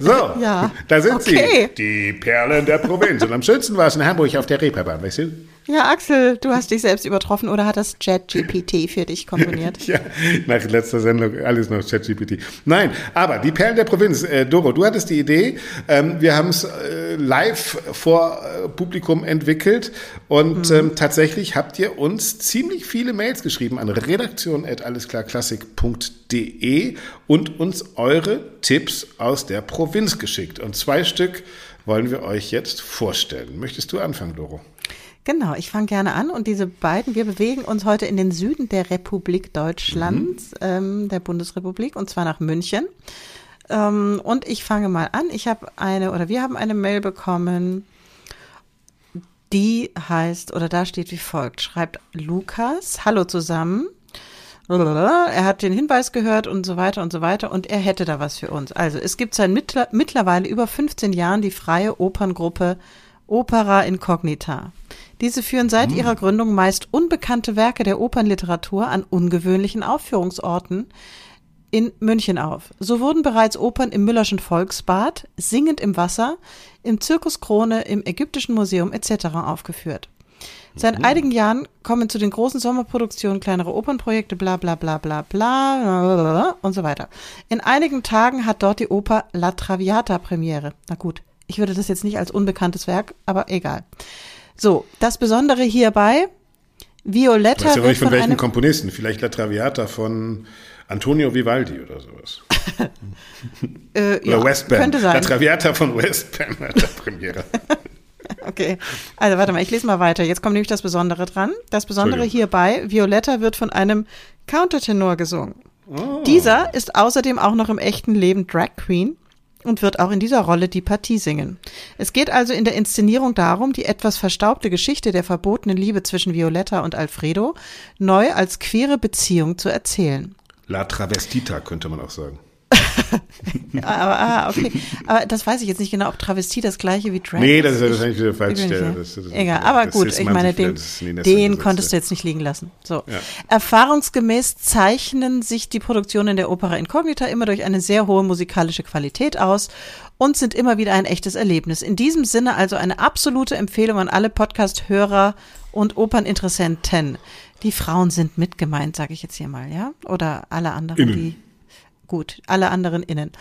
so, ja. da sind okay. sie, die Perlen der Provinz. Und am schönsten war es in Hamburg auf der Reeperbahn, weißt du? Ja, Axel, du hast dich selbst übertroffen oder hat das ChatGPT für dich komponiert? ja, nach letzter Sendung alles noch ChatGPT. Nein, aber die Perlen der Provinz. Äh, Doro, du hattest die Idee. Ähm, wir haben es äh, live vor äh, Publikum entwickelt und mhm. ähm, tatsächlich habt ihr uns ziemlich viele Mails geschrieben an redaktion.allesklarklassik.de und uns eure Tipps aus der Provinz geschickt. Und zwei Stück wollen wir euch jetzt vorstellen. Möchtest du anfangen, Doro? Genau, ich fange gerne an und diese beiden, wir bewegen uns heute in den Süden der Republik Deutschlands, mhm. ähm, der Bundesrepublik, und zwar nach München. Ähm, und ich fange mal an. Ich habe eine, oder wir haben eine Mail bekommen, die heißt, oder da steht wie folgt, schreibt Lukas, hallo zusammen. Er hat den Hinweis gehört und so weiter und so weiter und er hätte da was für uns. Also es gibt seit mittlerweile über 15 Jahren die freie Operngruppe Opera Incognita. Diese führen seit hm. ihrer Gründung meist unbekannte Werke der Opernliteratur an ungewöhnlichen Aufführungsorten in München auf. So wurden bereits Opern im Müllerschen Volksbad, Singend im Wasser, im Zirkus Krone, im Ägyptischen Museum etc. aufgeführt. Seit mhm. einigen Jahren kommen zu den großen Sommerproduktionen kleinere Opernprojekte, bla bla bla bla bla und so weiter. In einigen Tagen hat dort die Oper La Traviata Premiere. Na gut, ich würde das jetzt nicht als unbekanntes Werk, aber egal. So, das Besondere hierbei, Violetta. Weißt du nicht von, von welchen Komponisten? Vielleicht La Traviata von Antonio Vivaldi oder sowas. äh, oder ja, West Band. Könnte sein. La Traviata von West Band hat der Premiere. okay. Also warte mal, ich lese mal weiter. Jetzt kommt nämlich das Besondere dran. Das Besondere hierbei, Violetta wird von einem Countertenor gesungen. Oh. Dieser ist außerdem auch noch im echten Leben Drag Queen und wird auch in dieser Rolle die Partie singen. Es geht also in der Inszenierung darum, die etwas verstaubte Geschichte der verbotenen Liebe zwischen Violetta und Alfredo neu als queere Beziehung zu erzählen. La Travestita könnte man auch sagen. aber, ah, okay. aber das weiß ich jetzt nicht genau, ob Travestie das gleiche wie Drag ist. Nee, das ist wahrscheinlich wieder falsch. Egal, aber gut, ich meine, den, den konntest du jetzt nicht liegen lassen. So. Ja. Erfahrungsgemäß zeichnen sich die Produktionen der Opera Incognita immer durch eine sehr hohe musikalische Qualität aus und sind immer wieder ein echtes Erlebnis. In diesem Sinne also eine absolute Empfehlung an alle Podcast-Hörer und Operninteressenten. Die Frauen sind mit gemeint, sage ich jetzt hier mal, ja? Oder alle anderen, Innen. die gut, alle anderen innen.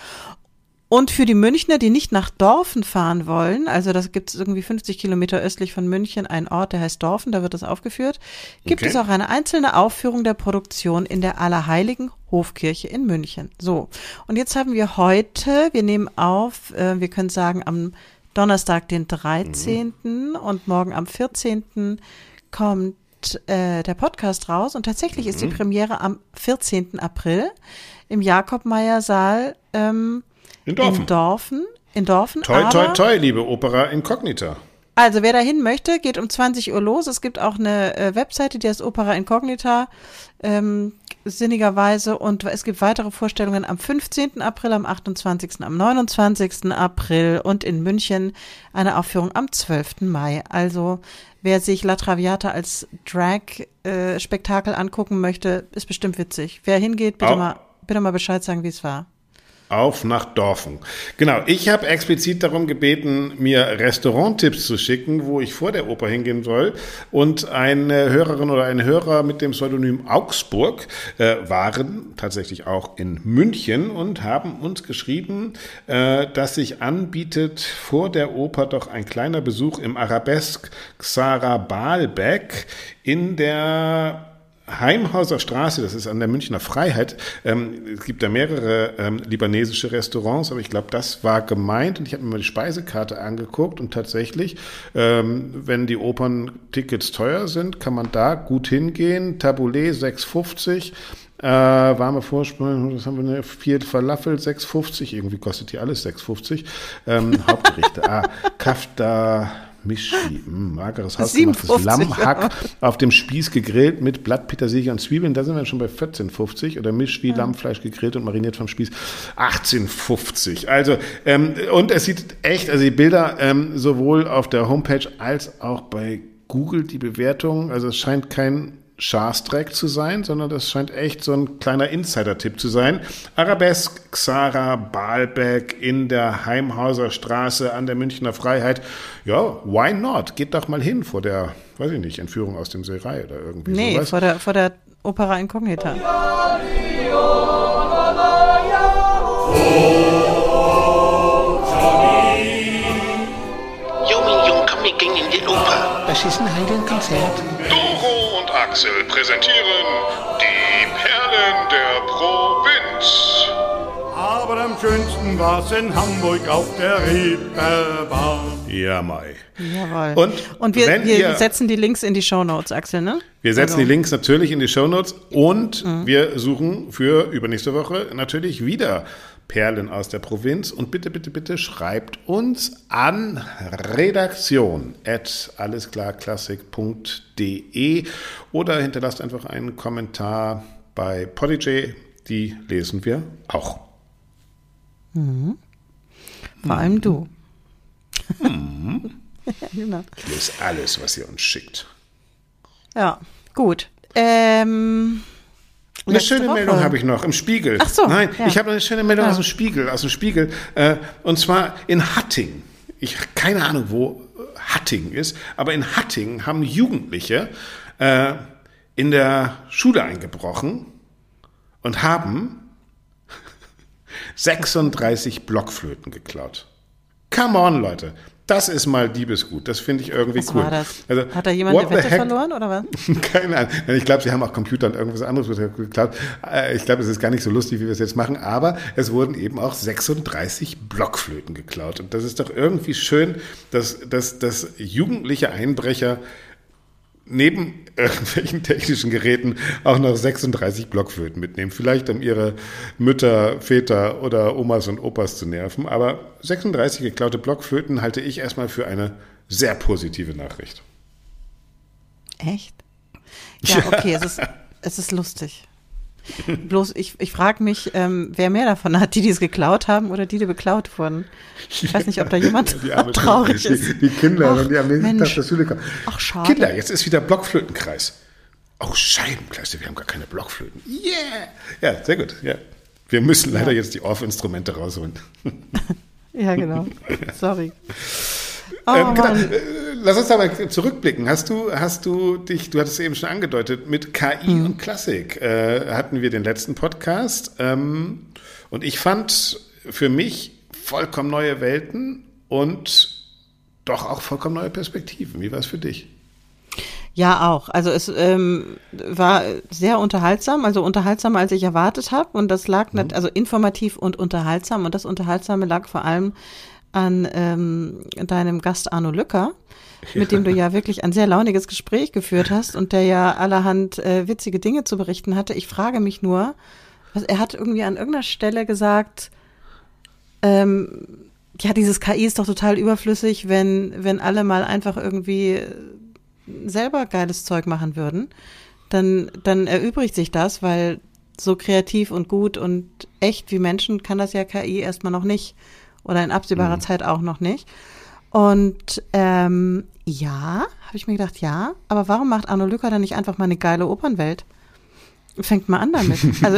Und für die Münchner, die nicht nach Dorfen fahren wollen, also das gibt es irgendwie 50 Kilometer östlich von München, ein Ort, der heißt Dorfen, da wird das aufgeführt, gibt okay. es auch eine einzelne Aufführung der Produktion in der Allerheiligen Hofkirche in München. So, und jetzt haben wir heute, wir nehmen auf, äh, wir können sagen, am Donnerstag, den 13. Mhm. und morgen am 14. kommt äh, der Podcast raus und tatsächlich mhm. ist die mhm. Premiere am 14. April im Jakob-Meyer-Saal ähm, in Dorfen. In Dorfen. In Dorfen toi, toi, toi, liebe Opera Incognita. Also wer dahin möchte, geht um 20 Uhr los. Es gibt auch eine äh, Webseite, die heißt Opera Incognita, ähm, sinnigerweise. Und es gibt weitere Vorstellungen am 15. April, am 28., am 29. April und in München eine Aufführung am 12. Mai. Also wer sich La Traviata als Drag-Spektakel äh, angucken möchte, ist bestimmt witzig. Wer hingeht, bitte oh. mal bitte mal Bescheid sagen, wie es war. Auf nach Dorfen. Genau, ich habe explizit darum gebeten, mir Restauranttipps zu schicken, wo ich vor der Oper hingehen soll. Und eine Hörerin oder ein Hörer mit dem Pseudonym Augsburg äh, waren tatsächlich auch in München und haben uns geschrieben, äh, dass sich anbietet, vor der Oper doch ein kleiner Besuch im Arabesk Xara Baalbek in der Heimhauser Straße, das ist an der Münchner Freiheit. Ähm, es gibt da mehrere ähm, libanesische Restaurants, aber ich glaube, das war gemeint und ich habe mir mal die Speisekarte angeguckt und tatsächlich, ähm, wenn die Operntickets teuer sind, kann man da gut hingehen. Taboulet 6,50. Äh, warme Vorspeise, was haben wir, eine vier Falafel 6,50, irgendwie kostet hier alles 6,50. Ähm, Hauptgerichte, ah, Kafta, Mischwi, mh, mageres hausgemachtes Lammhack auf dem Spieß gegrillt mit Blatt, Petersilie und Zwiebeln. Da sind wir schon bei 14,50 oder Mischwi, ja. Lammfleisch gegrillt und mariniert vom Spieß 18,50. Also ähm, und es sieht echt, also die Bilder ähm, sowohl auf der Homepage als auch bei Google die Bewertung. Also es scheint kein Schafstreck zu sein, sondern das scheint echt so ein kleiner Insider-Tipp zu sein. Arabesk, Xara, Baalbeck in der Heimhauser Straße an der Münchner Freiheit. Ja, why not? Geht doch mal hin vor der, weiß ich nicht, Entführung aus dem Seerei oder irgendwie nee, sowas. vor der, vor der Opera Incognita. Junge, Jung, komm, wir gehen in die Oper. Was ist ein Heidenkonzert? Axel präsentieren die Perlen der Provinz. Aber am schönsten war's in Hamburg auf der Reeperbahn. Ja, Mai. Jawohl. Und und wir, wir ihr- setzen die Links in die Shownotes, Axel, ne? Wir setzen Also- die Links natürlich in die Shownotes und wir suchen für übernächste Woche natürlich wieder Perlen aus der Provinz. Und bitte, bitte, bitte schreibt uns an redaktion at allesklarklassik.de oder hinterlasst einfach einen Kommentar bei Podigy. Die lesen wir auch. Vor allem du. Mhm. ja, genau. Ich lese alles, was ihr uns schickt. Ja, gut. Ähm, Eine letzte schöne Woche. Meldung habe ich noch im Spiegel. Ach so, Nein, ja. ich habe eine schöne Meldung Ja. aus dem Spiegel, aus dem Spiegel. Äh, und zwar in Hatting. Ich keine Ahnung, wo Hatting ist, aber in Hatting haben Jugendliche äh, in der Schule eingebrochen und haben 36 Blockflöten geklaut. Come on, Leute. Das ist mal Diebesgut. Das finde ich irgendwie Was cool. war das? Also, Hat da jemand eine Wette verloren oder was? Keine Ahnung. Ich glaube, sie haben auch Computer und irgendwas anderes geklaut. Äh, Ich glaube, es ist gar nicht so lustig, wie wir es jetzt machen, aber es wurden eben auch 36 Blockflöten geklaut. Und das ist doch irgendwie schön, dass, dass, dass jugendliche Einbrecher neben irgendwelchen technischen Geräten auch noch 36 Blockflöten mitnehmen. Vielleicht um ihre Mütter, Väter oder Omas und Opas zu nerven. Aber 36 geklaute Blockflöten halte ich erstmal für eine sehr positive Nachricht. Echt? Ja, okay, es ist, es ist lustig. Bloß, ich, ich frage mich, ähm, wer mehr davon hat, die, die es geklaut haben oder die, die beklaut wurden. Ich weiß nicht, ob da jemand Die arme traurig die, ist. Die Kinder, Ach, wenn die am nächsten Mensch. Tag zur Schule kommen. Ach, schade. Kinder, jetzt ist wieder Blockflötenkreis. Oh, Scheibenklasse, wir haben gar keine Blockflöten. Yeah! Ja, sehr gut. Ja. Wir müssen leider jetzt die Off-Instrumente rausholen. Ja, genau. Sorry. Oh, ähm, genau, äh, lass uns mal zurückblicken. Hast du, hast du dich, du hattest es eben schon angedeutet, mit KI Mhm. und Klassik äh, hatten wir den letzten Podcast. Ähm, und ich fand für mich vollkommen neue Welten und doch auch vollkommen neue Perspektiven. Wie war es für dich? Ja, auch. Also es ähm, war sehr unterhaltsam, also unterhaltsamer, als ich erwartet habe. Und das lag, nicht, also informativ und unterhaltsam. Und das Unterhaltsame lag vor allem an ähm, deinem Gast Arno Lücker, mit dem du ja. wirklich ein sehr launiges Gespräch geführt hast und der ja allerhand äh, witzige Dinge zu berichten hatte. Ich frage mich nur, was, er hat irgendwie an irgendeiner Stelle gesagt, ähm, ja, dieses KI ist doch total überflüssig, wenn, wenn alle mal einfach irgendwie selber geiles Zeug machen würden, dann, dann erübrigt sich das, weil so kreativ und gut und echt wie Menschen kann das ja KI erstmal noch nicht oder in absehbarer Zeit auch noch nicht. Und ähm, ja, habe ich mir gedacht, ja, aber warum macht Arno Lücker dann nicht einfach mal eine geile Opernwelt? Fängt mal an damit. Also,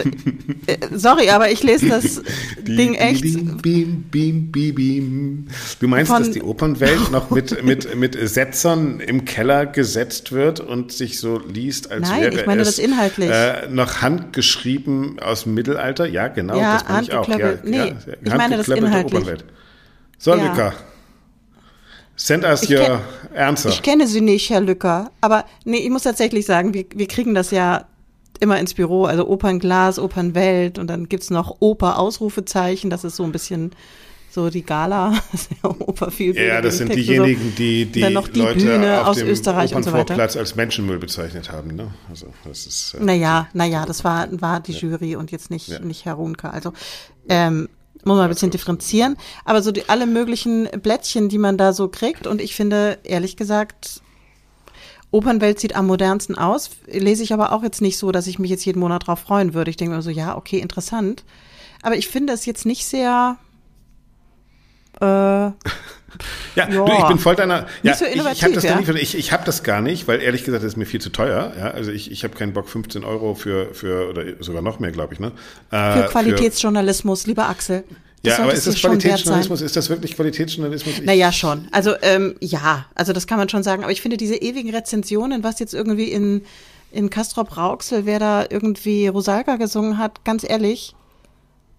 äh, sorry, aber ich lese das Ding echt. Beam, beam, beam, beam. Du meinst, dass die Opernwelt noch mit, mit, mit Setzern im Keller gesetzt wird und sich so liest, als Nein, wäre ich meine es das inhaltlich. Äh, noch handgeschrieben aus dem Mittelalter? Ja, genau, Ja, das meine ich auch. Ja, nee, ja, ich meine das inhaltlich. Opernwelt. So, Ja. Lücker. Send us Ich your kenn- answer. Ich kenne sie nicht, Herr Lücker. Aber nee, ich muss tatsächlich sagen, wir, wir kriegen das ja immer ins Büro, also Opernglas, Opernwelt und dann gibt's noch Oper-Ausrufezeichen, das ist so ein bisschen so die Gala, ja Oper viel ja, das sind Text diejenigen, die die noch die Leute Bühne auf aus dem Österreich und so weiter. Als Menschenmüll bezeichnet haben. Ne? Also, das ist, äh, Naja, naja, das war, war die Jury und jetzt nicht, Ja. nicht Herr Runke. Also ähm, muss man ein bisschen differenzieren. Aber so die, alle möglichen Blättchen, die man da so kriegt. Und ich finde, ehrlich gesagt, Opernwelt sieht am modernsten aus. Lese ich aber auch jetzt nicht so, dass ich mich jetzt jeden Monat drauf freuen würde. Ich denke mir so, ja, okay, interessant. Aber ich finde es jetzt nicht sehr. Äh, Ja, Ja. Du, ich bin voll deiner. Ja, so ich, ich habe das ja? gar nicht, ich, ich habe das gar nicht, weil ehrlich gesagt, das ist mir viel zu teuer. Ja, also ich, ich habe keinen Bock, 15 Euro für für oder sogar noch mehr, glaube ich, ne? Äh, für Qualitätsjournalismus, lieber Axel. Das ja, aber ist das. Qualitätsjournalismus? Ist das wirklich Qualitätsjournalismus? Ich, Naja, schon. Also ähm, ja, also das kann man schon sagen. Aber ich finde diese ewigen Rezensionen, was jetzt irgendwie in, in Castrop Rauxel, wer da irgendwie Rosalga gesungen hat, ganz ehrlich,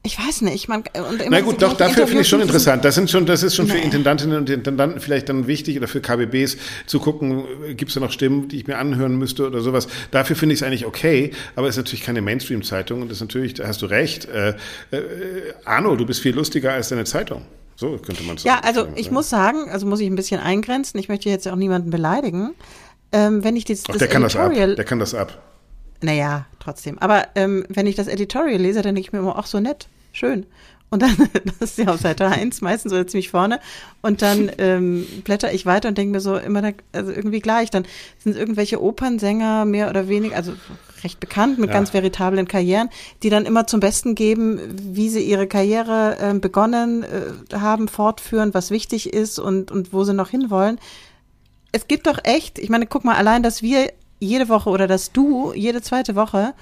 Ich weiß nicht, man und immer Na gut, doch, dafür finde ich schon interessant. Das sind schon, das ist schon für Nee. Intendantinnen und Intendanten vielleicht dann wichtig oder für KBBs zu gucken, gibt es da noch Stimmen, die ich mir anhören müsste oder sowas. Dafür finde ich es eigentlich okay, aber es ist natürlich keine Mainstream-Zeitung und das ist natürlich, da hast du recht. Äh, äh, Arno, du bist viel lustiger als deine Zeitung. So könnte man sagen. Ja, also ich muss sagen, also muss ich ein bisschen eingrenzen. Ich möchte jetzt auch niemanden beleidigen. Ähm, wenn ich das, Ach, das der kann das ab. Editorial, Der kann das ab. naja, trotzdem. Aber ähm, wenn ich das Editorial lese, dann denke ich mir immer, ach so nett, schön. Und dann, das ist ja auf Seite 1, meistens oder ziemlich vorne. Und dann ähm, blätter ich weiter und denke mir so immer, da, also irgendwie gleich. Dann sind irgendwelche Opernsänger mehr oder weniger, also recht bekannt mit Ja. ganz veritablen Karrieren, die dann immer zum Besten geben, wie sie ihre Karriere ähm, begonnen äh, haben, fortführen, was wichtig ist und, und wo sie noch hinwollen es gibt doch echt, ich meine, guck mal, allein, dass wir jede Woche oder dass du jede zweite Woche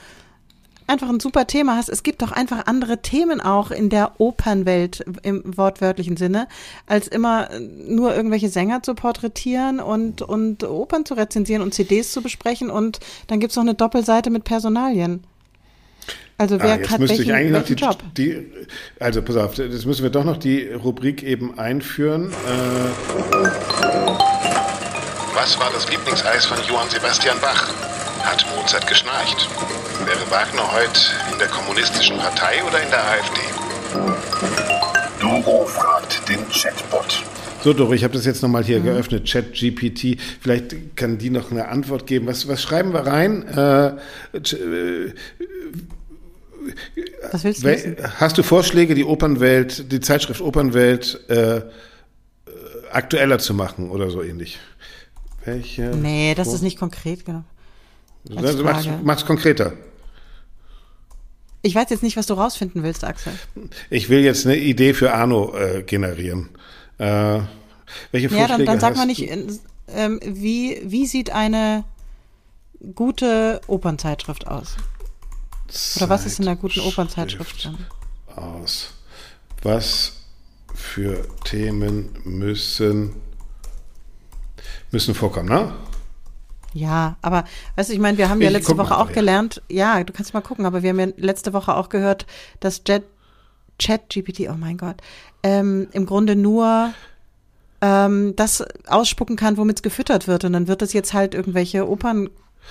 einfach ein super Thema hast. Es gibt doch einfach andere Themen auch in der Opernwelt im wortwörtlichen Sinne, als immer nur irgendwelche Sänger zu porträtieren und, und Opern zu rezensieren und CDs zu besprechen und dann gibt's noch eine Doppelseite mit Personalien. Also wer Ah, jetzt hat müsste welchen, ich eigentlich noch die, Job? die, also pass auf, jetzt müssen wir doch noch die Rubrik eben einführen. Äh, Was war das Lieblingseis von Johann Sebastian Bach? Hat Mozart geschnarcht? Wäre Wagner heute in der kommunistischen Partei oder in der AfD? Doro fragt den Chatbot. So, Doro, ich habe das jetzt nochmal hier Mhm. geöffnet, ChatGPT. Vielleicht kann die noch eine Antwort geben. Was, was schreiben wir rein? Äh, äh, Was willst du wissen? hast du Vorschläge, die Opernwelt, die Zeitschrift Opernwelt äh, äh, aktueller zu machen oder so ähnlich? Welche? Nee, das ist nicht konkret Also mach's, Frage. mach's konkreter. Ich weiß jetzt nicht, was du rausfinden willst, Axel. Ich will jetzt eine Idee für Arno äh, generieren. Äh, welche Ja, Vorschläge dann, dann sag mal nicht, äh, ähm, wie, wie sieht eine gute Opernzeitschrift aus? Oder was ist in einer guten Opernzeitschrift drin? aus? Was für Themen müssen müssen vorkommen, ne? Ja, aber weißt du, ich meine, wir haben ja Ich letzte Woche auch nachher. gelernt, ja, du kannst mal gucken, aber wir haben ja letzte Woche auch gehört, dass Jet, Chat GPT, oh mein Gott, ähm, im Grunde nur ähm, das ausspucken kann, womit es gefüttert wird. Und dann wird es jetzt halt irgendwelche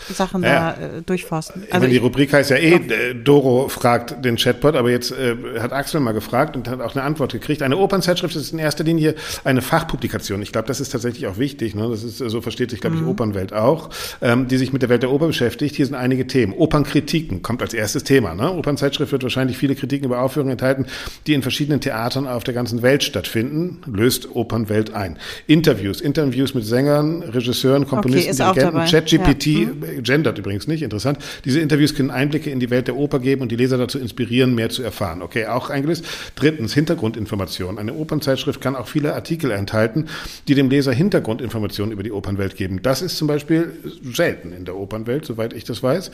Opernsachen Ja. da äh, durchforsten. Also die ich- Rubrik heißt ja eh, äh, Doro fragt den Chatbot, aber jetzt äh, hat Axel mal gefragt und hat auch eine Antwort gekriegt. Eine Opernzeitschrift ist in erster Linie eine Fachpublikation. Ich glaube, das ist tatsächlich auch wichtig. Ne? Das ist, so versteht sich, glaube ich, Opernwelt auch, ähm, die sich mit der Welt der Oper beschäftigt. Hier sind einige Themen. Opernkritiken kommt als erstes Thema. Ne? Opernzeitschrift wird wahrscheinlich viele Kritiken über Aufführungen enthalten, die in verschiedenen Theatern auf der ganzen Welt stattfinden. Löst Opernwelt ein. Interviews, Interviews mit Sängern, Regisseuren, Komponisten, ist auch Dirigenten. ChatGPT, Ja. äh, gendert übrigens nicht, interessant. Diese Interviews können Einblicke in die Welt der Oper geben und die Leser dazu inspirieren, mehr zu erfahren. Okay, auch eingelöst. Drittens, Hintergrundinformation. Eine Opernzeitschrift kann auch viele Artikel enthalten, die dem Leser Hintergrundinformationen über die Opernwelt geben. Das ist zum Beispiel selten in der Opernwelt, soweit ich das weiß.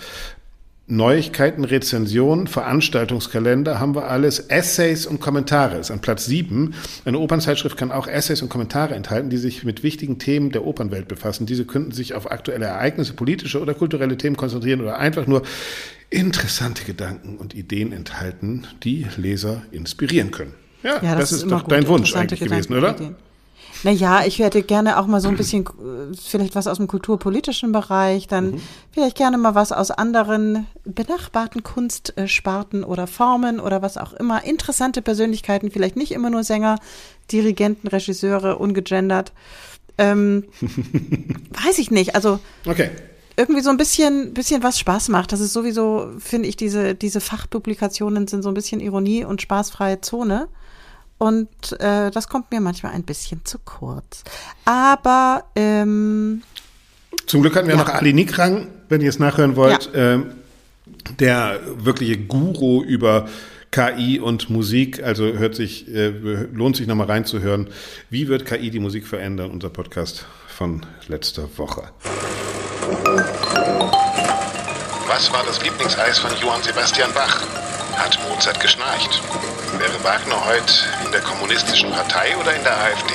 Neuigkeiten, Rezensionen, Veranstaltungskalender haben wir alles, Essays und Kommentare ist an Platz sieben. Eine Opernzeitschrift kann auch Essays und Kommentare enthalten, die sich mit wichtigen Themen der Opernwelt befassen. Diese könnten sich auf aktuelle Ereignisse, politische oder kulturelle Themen konzentrieren oder einfach nur interessante Gedanken und Ideen enthalten, die Leser inspirieren können. Ja, Ja, das, ist, immer doch gut. dein Wunsch eigentlich gewesen, Gedanken oder? und Ideen. Naja, ich hätte gerne auch mal so ein bisschen, äh, vielleicht was aus dem kulturpolitischen Bereich, dann Mhm. vielleicht gerne mal was aus anderen benachbarten Kunstsparten oder Formen oder was auch immer. Interessante Persönlichkeiten, vielleicht nicht immer nur Sänger, Dirigenten, Regisseure, ungegendert. Ähm, weiß ich nicht. Also Okay. irgendwie so ein bisschen, bisschen was Spaß macht. Das ist sowieso, finde ich, diese, diese Fachpublikationen sind so ein bisschen Ironie und spaßfreie Zone. Und äh, das kommt mir manchmal ein bisschen zu kurz. Aber ähm, Zum Glück hatten wir Ja. noch Ali Nikrang, wenn ihr es nachhören wollt, ähm, der wirkliche Guru über KI und Musik. Also hört sich, äh, lohnt sich nochmal reinzuhören. Wie wird KI die Musik verändern? Unser Podcast von letzter Woche. Was war das Lieblingseis von Johann Sebastian Bach? Hat Mozart geschnarcht? Wäre Wagner heute in der kommunistischen Partei oder in der AfD?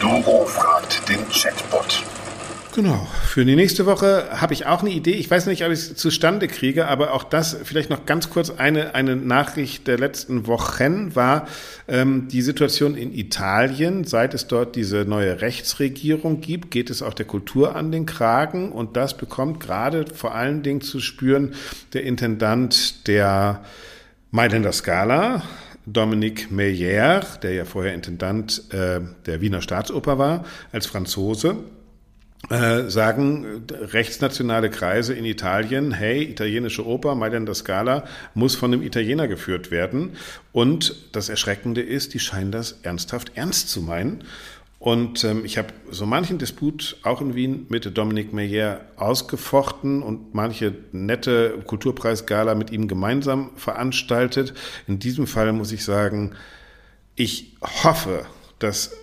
Doro fragt den Chatbot. Genau. Für die nächste Woche habe ich auch eine Idee. Ich weiß nicht, ob ich es zustande kriege, aber auch das vielleicht noch ganz kurz eine, eine Nachricht der letzten Wochen war ähm, die Situation in Italien. Seit es dort diese neue Rechtsregierung gibt, geht es auch der Kultur an den Kragen und das bekommt gerade vor allen Dingen zu spüren der Intendant der Mailänder Scala, Dominique Meyer, der ja vorher Intendant äh, der Wiener Staatsoper war, als Franzose äh, sagen rechtsnationale Kreise in Italien, hey, italienische Oper, Mailänder Scala, muss von einem Italiener geführt werden. Und das Erschreckende ist, die scheinen das ernsthaft ernst zu meinen. Und ähm, ich habe so manchen Disput auch in Wien mit Dominique Meyer ausgefochten und manche nette Kulturpreisgala mit ihm gemeinsam veranstaltet. In diesem Fall muss ich sagen, ich hoffe, dass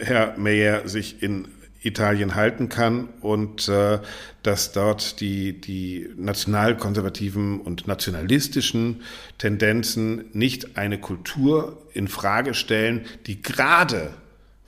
Herr Meyer sich in Italien halten kann und äh, dass dort die, die nationalkonservativen und nationalistischen Tendenzen nicht eine Kultur in Frage stellen, die gerade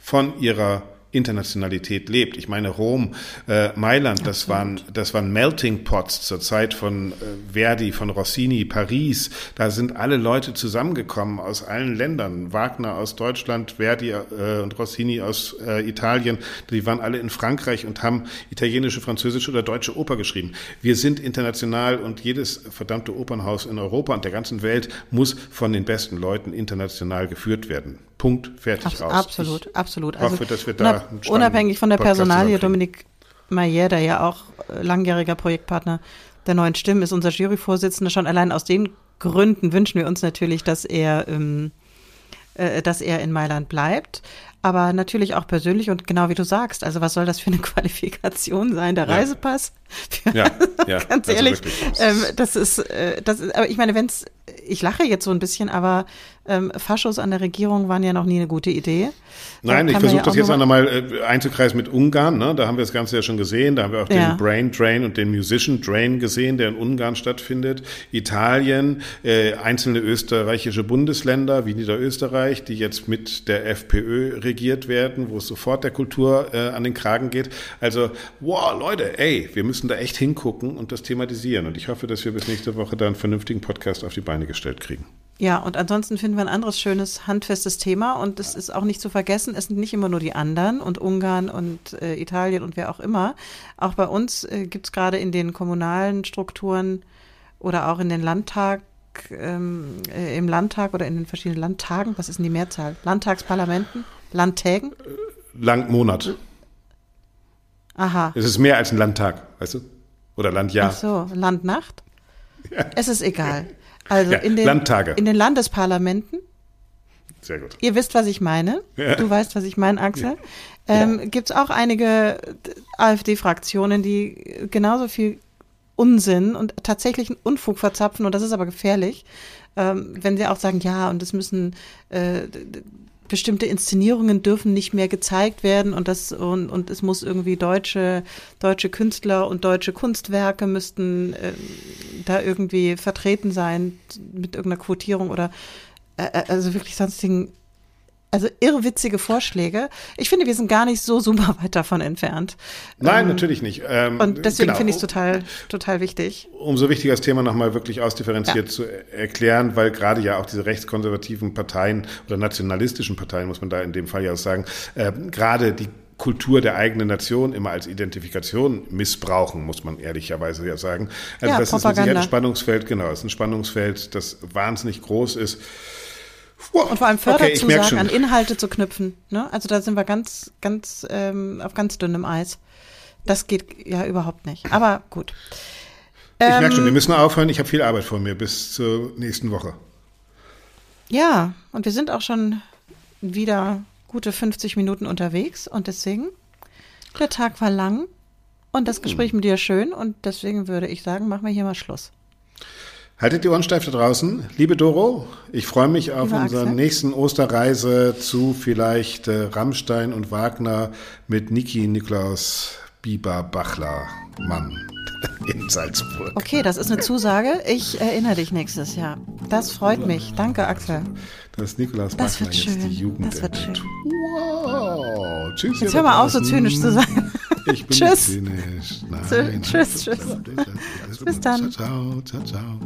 von ihrer Internationalität lebt. Ich meine, Rom, äh, Mailand, das waren, das waren Melting Pots zur Zeit von äh, Verdi, von Rossini, Paris. Da sind alle Leute zusammengekommen aus allen Ländern. Wagner aus Deutschland, Verdi äh, und Rossini aus äh, Italien. Die waren alle in Frankreich und haben italienische, französische oder deutsche Oper geschrieben. Wir sind international und jedes verdammte Opernhaus in Europa und der ganzen Welt muss von den besten Leuten international geführt werden. Punkt, fertig Abs aus. Absolut, ich absolut. Hoffe, Also dass wir da unabhängig von der Personalie. Dominik Mayer, der ja auch äh, langjähriger Projektpartner der neuen Stimmen ist, unser Juryvorsitzender, schon allein aus den Gründen wünschen wir uns natürlich, dass er, ähm, äh, dass er in Mailand bleibt. Aber natürlich auch persönlich und genau wie du sagst, also was soll das für eine Qualifikation sein, der Ja. Reisepass? Ja, ja, Ganz also ehrlich, ähm, das ist, äh, das ist, aber ich meine, wenn's, ich lache jetzt so ein bisschen, aber ähm, Faschos an der Regierung waren ja noch nie eine gute Idee. Nein, ich versuche ja das jetzt nochmal äh, einzukreisen mit Ungarn. Ne? Da haben wir das Ganze ja schon gesehen. Da haben wir auch Ja. den Brain Drain und den Musician Drain gesehen, der in Ungarn stattfindet. Italien, äh, einzelne österreichische Bundesländer wie Niederösterreich, die jetzt mit der FPÖ regiert werden, wo es sofort der Kultur äh, an den Kragen geht. Also, wow, Leute, ey, wir müssen da echt hingucken und das thematisieren. Und ich hoffe, dass wir bis nächste Woche da einen vernünftigen Podcast auf die Beine gestellt kriegen. Ja, und ansonsten finden wir ein anderes schönes, handfestes Thema und es ist auch nicht zu vergessen, es sind nicht immer nur die anderen und Ungarn und äh, Italien und wer auch immer. Auch bei uns äh, gibt es gerade in den kommunalen Strukturen oder auch in den Landtag, ähm, äh, im Landtag oder in den verschiedenen Landtagen, was ist denn die Mehrzahl? Landtagsparlamenten? Landtägen? Lang Monat. Aha. Es ist mehr als ein Landtag, weißt du? Oder Landjahr. Ach so, Landnacht? Es ist egal. Also Ja, in, den, Landtage. in den Landesparlamenten Sehr gut. Ihr wisst, was ich meine. Ja. Du weißt, was ich meine, Axel. Ähm, Gibt es auch einige AfD-Fraktionen, die genauso viel Unsinn und tatsächlichen Unfug verzapfen, und das ist aber gefährlich, ähm, wenn sie auch sagen, ja, und es müssen äh, bestimmte Inszenierungen dürfen nicht mehr gezeigt werden und das und, und es muss irgendwie deutsche deutsche Künstler und deutsche Kunstwerke müssten ähm, da irgendwie vertreten sein mit irgendeiner Quotierung oder äh, äh, also wirklich sonstigen also irrwitzige Vorschläge. Ich finde, wir sind gar nicht so super weit davon entfernt. Nein, Ähm, natürlich nicht. Ähm, Und deswegen genau. finde ich es total, total wichtig. umso wichtiger das Thema nochmal wirklich ausdifferenziert Ja. zu er- erklären, weil gerade ja auch diese rechtskonservativen Parteien oder nationalistischen Parteien, muss man da in dem Fall ja auch sagen, äh, gerade die Kultur der eigenen Nation immer als Identifikation missbrauchen, muss man ehrlicherweise ja sagen. Also Ja, das ist Propaganda. ein Spannungsfeld, genau, es ist ein Spannungsfeld, das wahnsinnig groß ist. Und vor allem Okay, Förderzusagen schon. an Inhalte zu knüpfen. Ne? Also da sind wir ganz, ganz ähm, auf ganz dünnem Eis. Das geht ja überhaupt nicht. Aber gut. Ich merke Ähm, schon, wir müssen aufhören. Ich habe viel Arbeit vor mir bis zur nächsten Woche. Ja, und wir sind auch schon wieder gute 50 Minuten unterwegs und deswegen, der Tag war lang und das Gespräch mit dir schön und deswegen würde ich sagen, machen wir hier mal Schluss. Haltet die Ohren steif da draußen. Liebe Doro, ich freue mich auf Lieber unsere Axel. nächsten Osterreise zu vielleicht äh, Rammstein und Wagner mit Niki Niklaus Biber Bachler Mann in Salzburg. Okay, das ist eine Zusage. Ich erinnere dich nächstes Jahr. Das freut mich. Danke, Axel. Das Nikolaus Das Bachler wird jetzt die schön. Jugend Das wird schön. Wow. Tschüss. Jetzt hör mal auf, so zynisch zu sein. Ich bin Tschüss. zynisch. Nein, tschüss, tschüss. Bis dann. Ciao, ciao, ciao, ciao.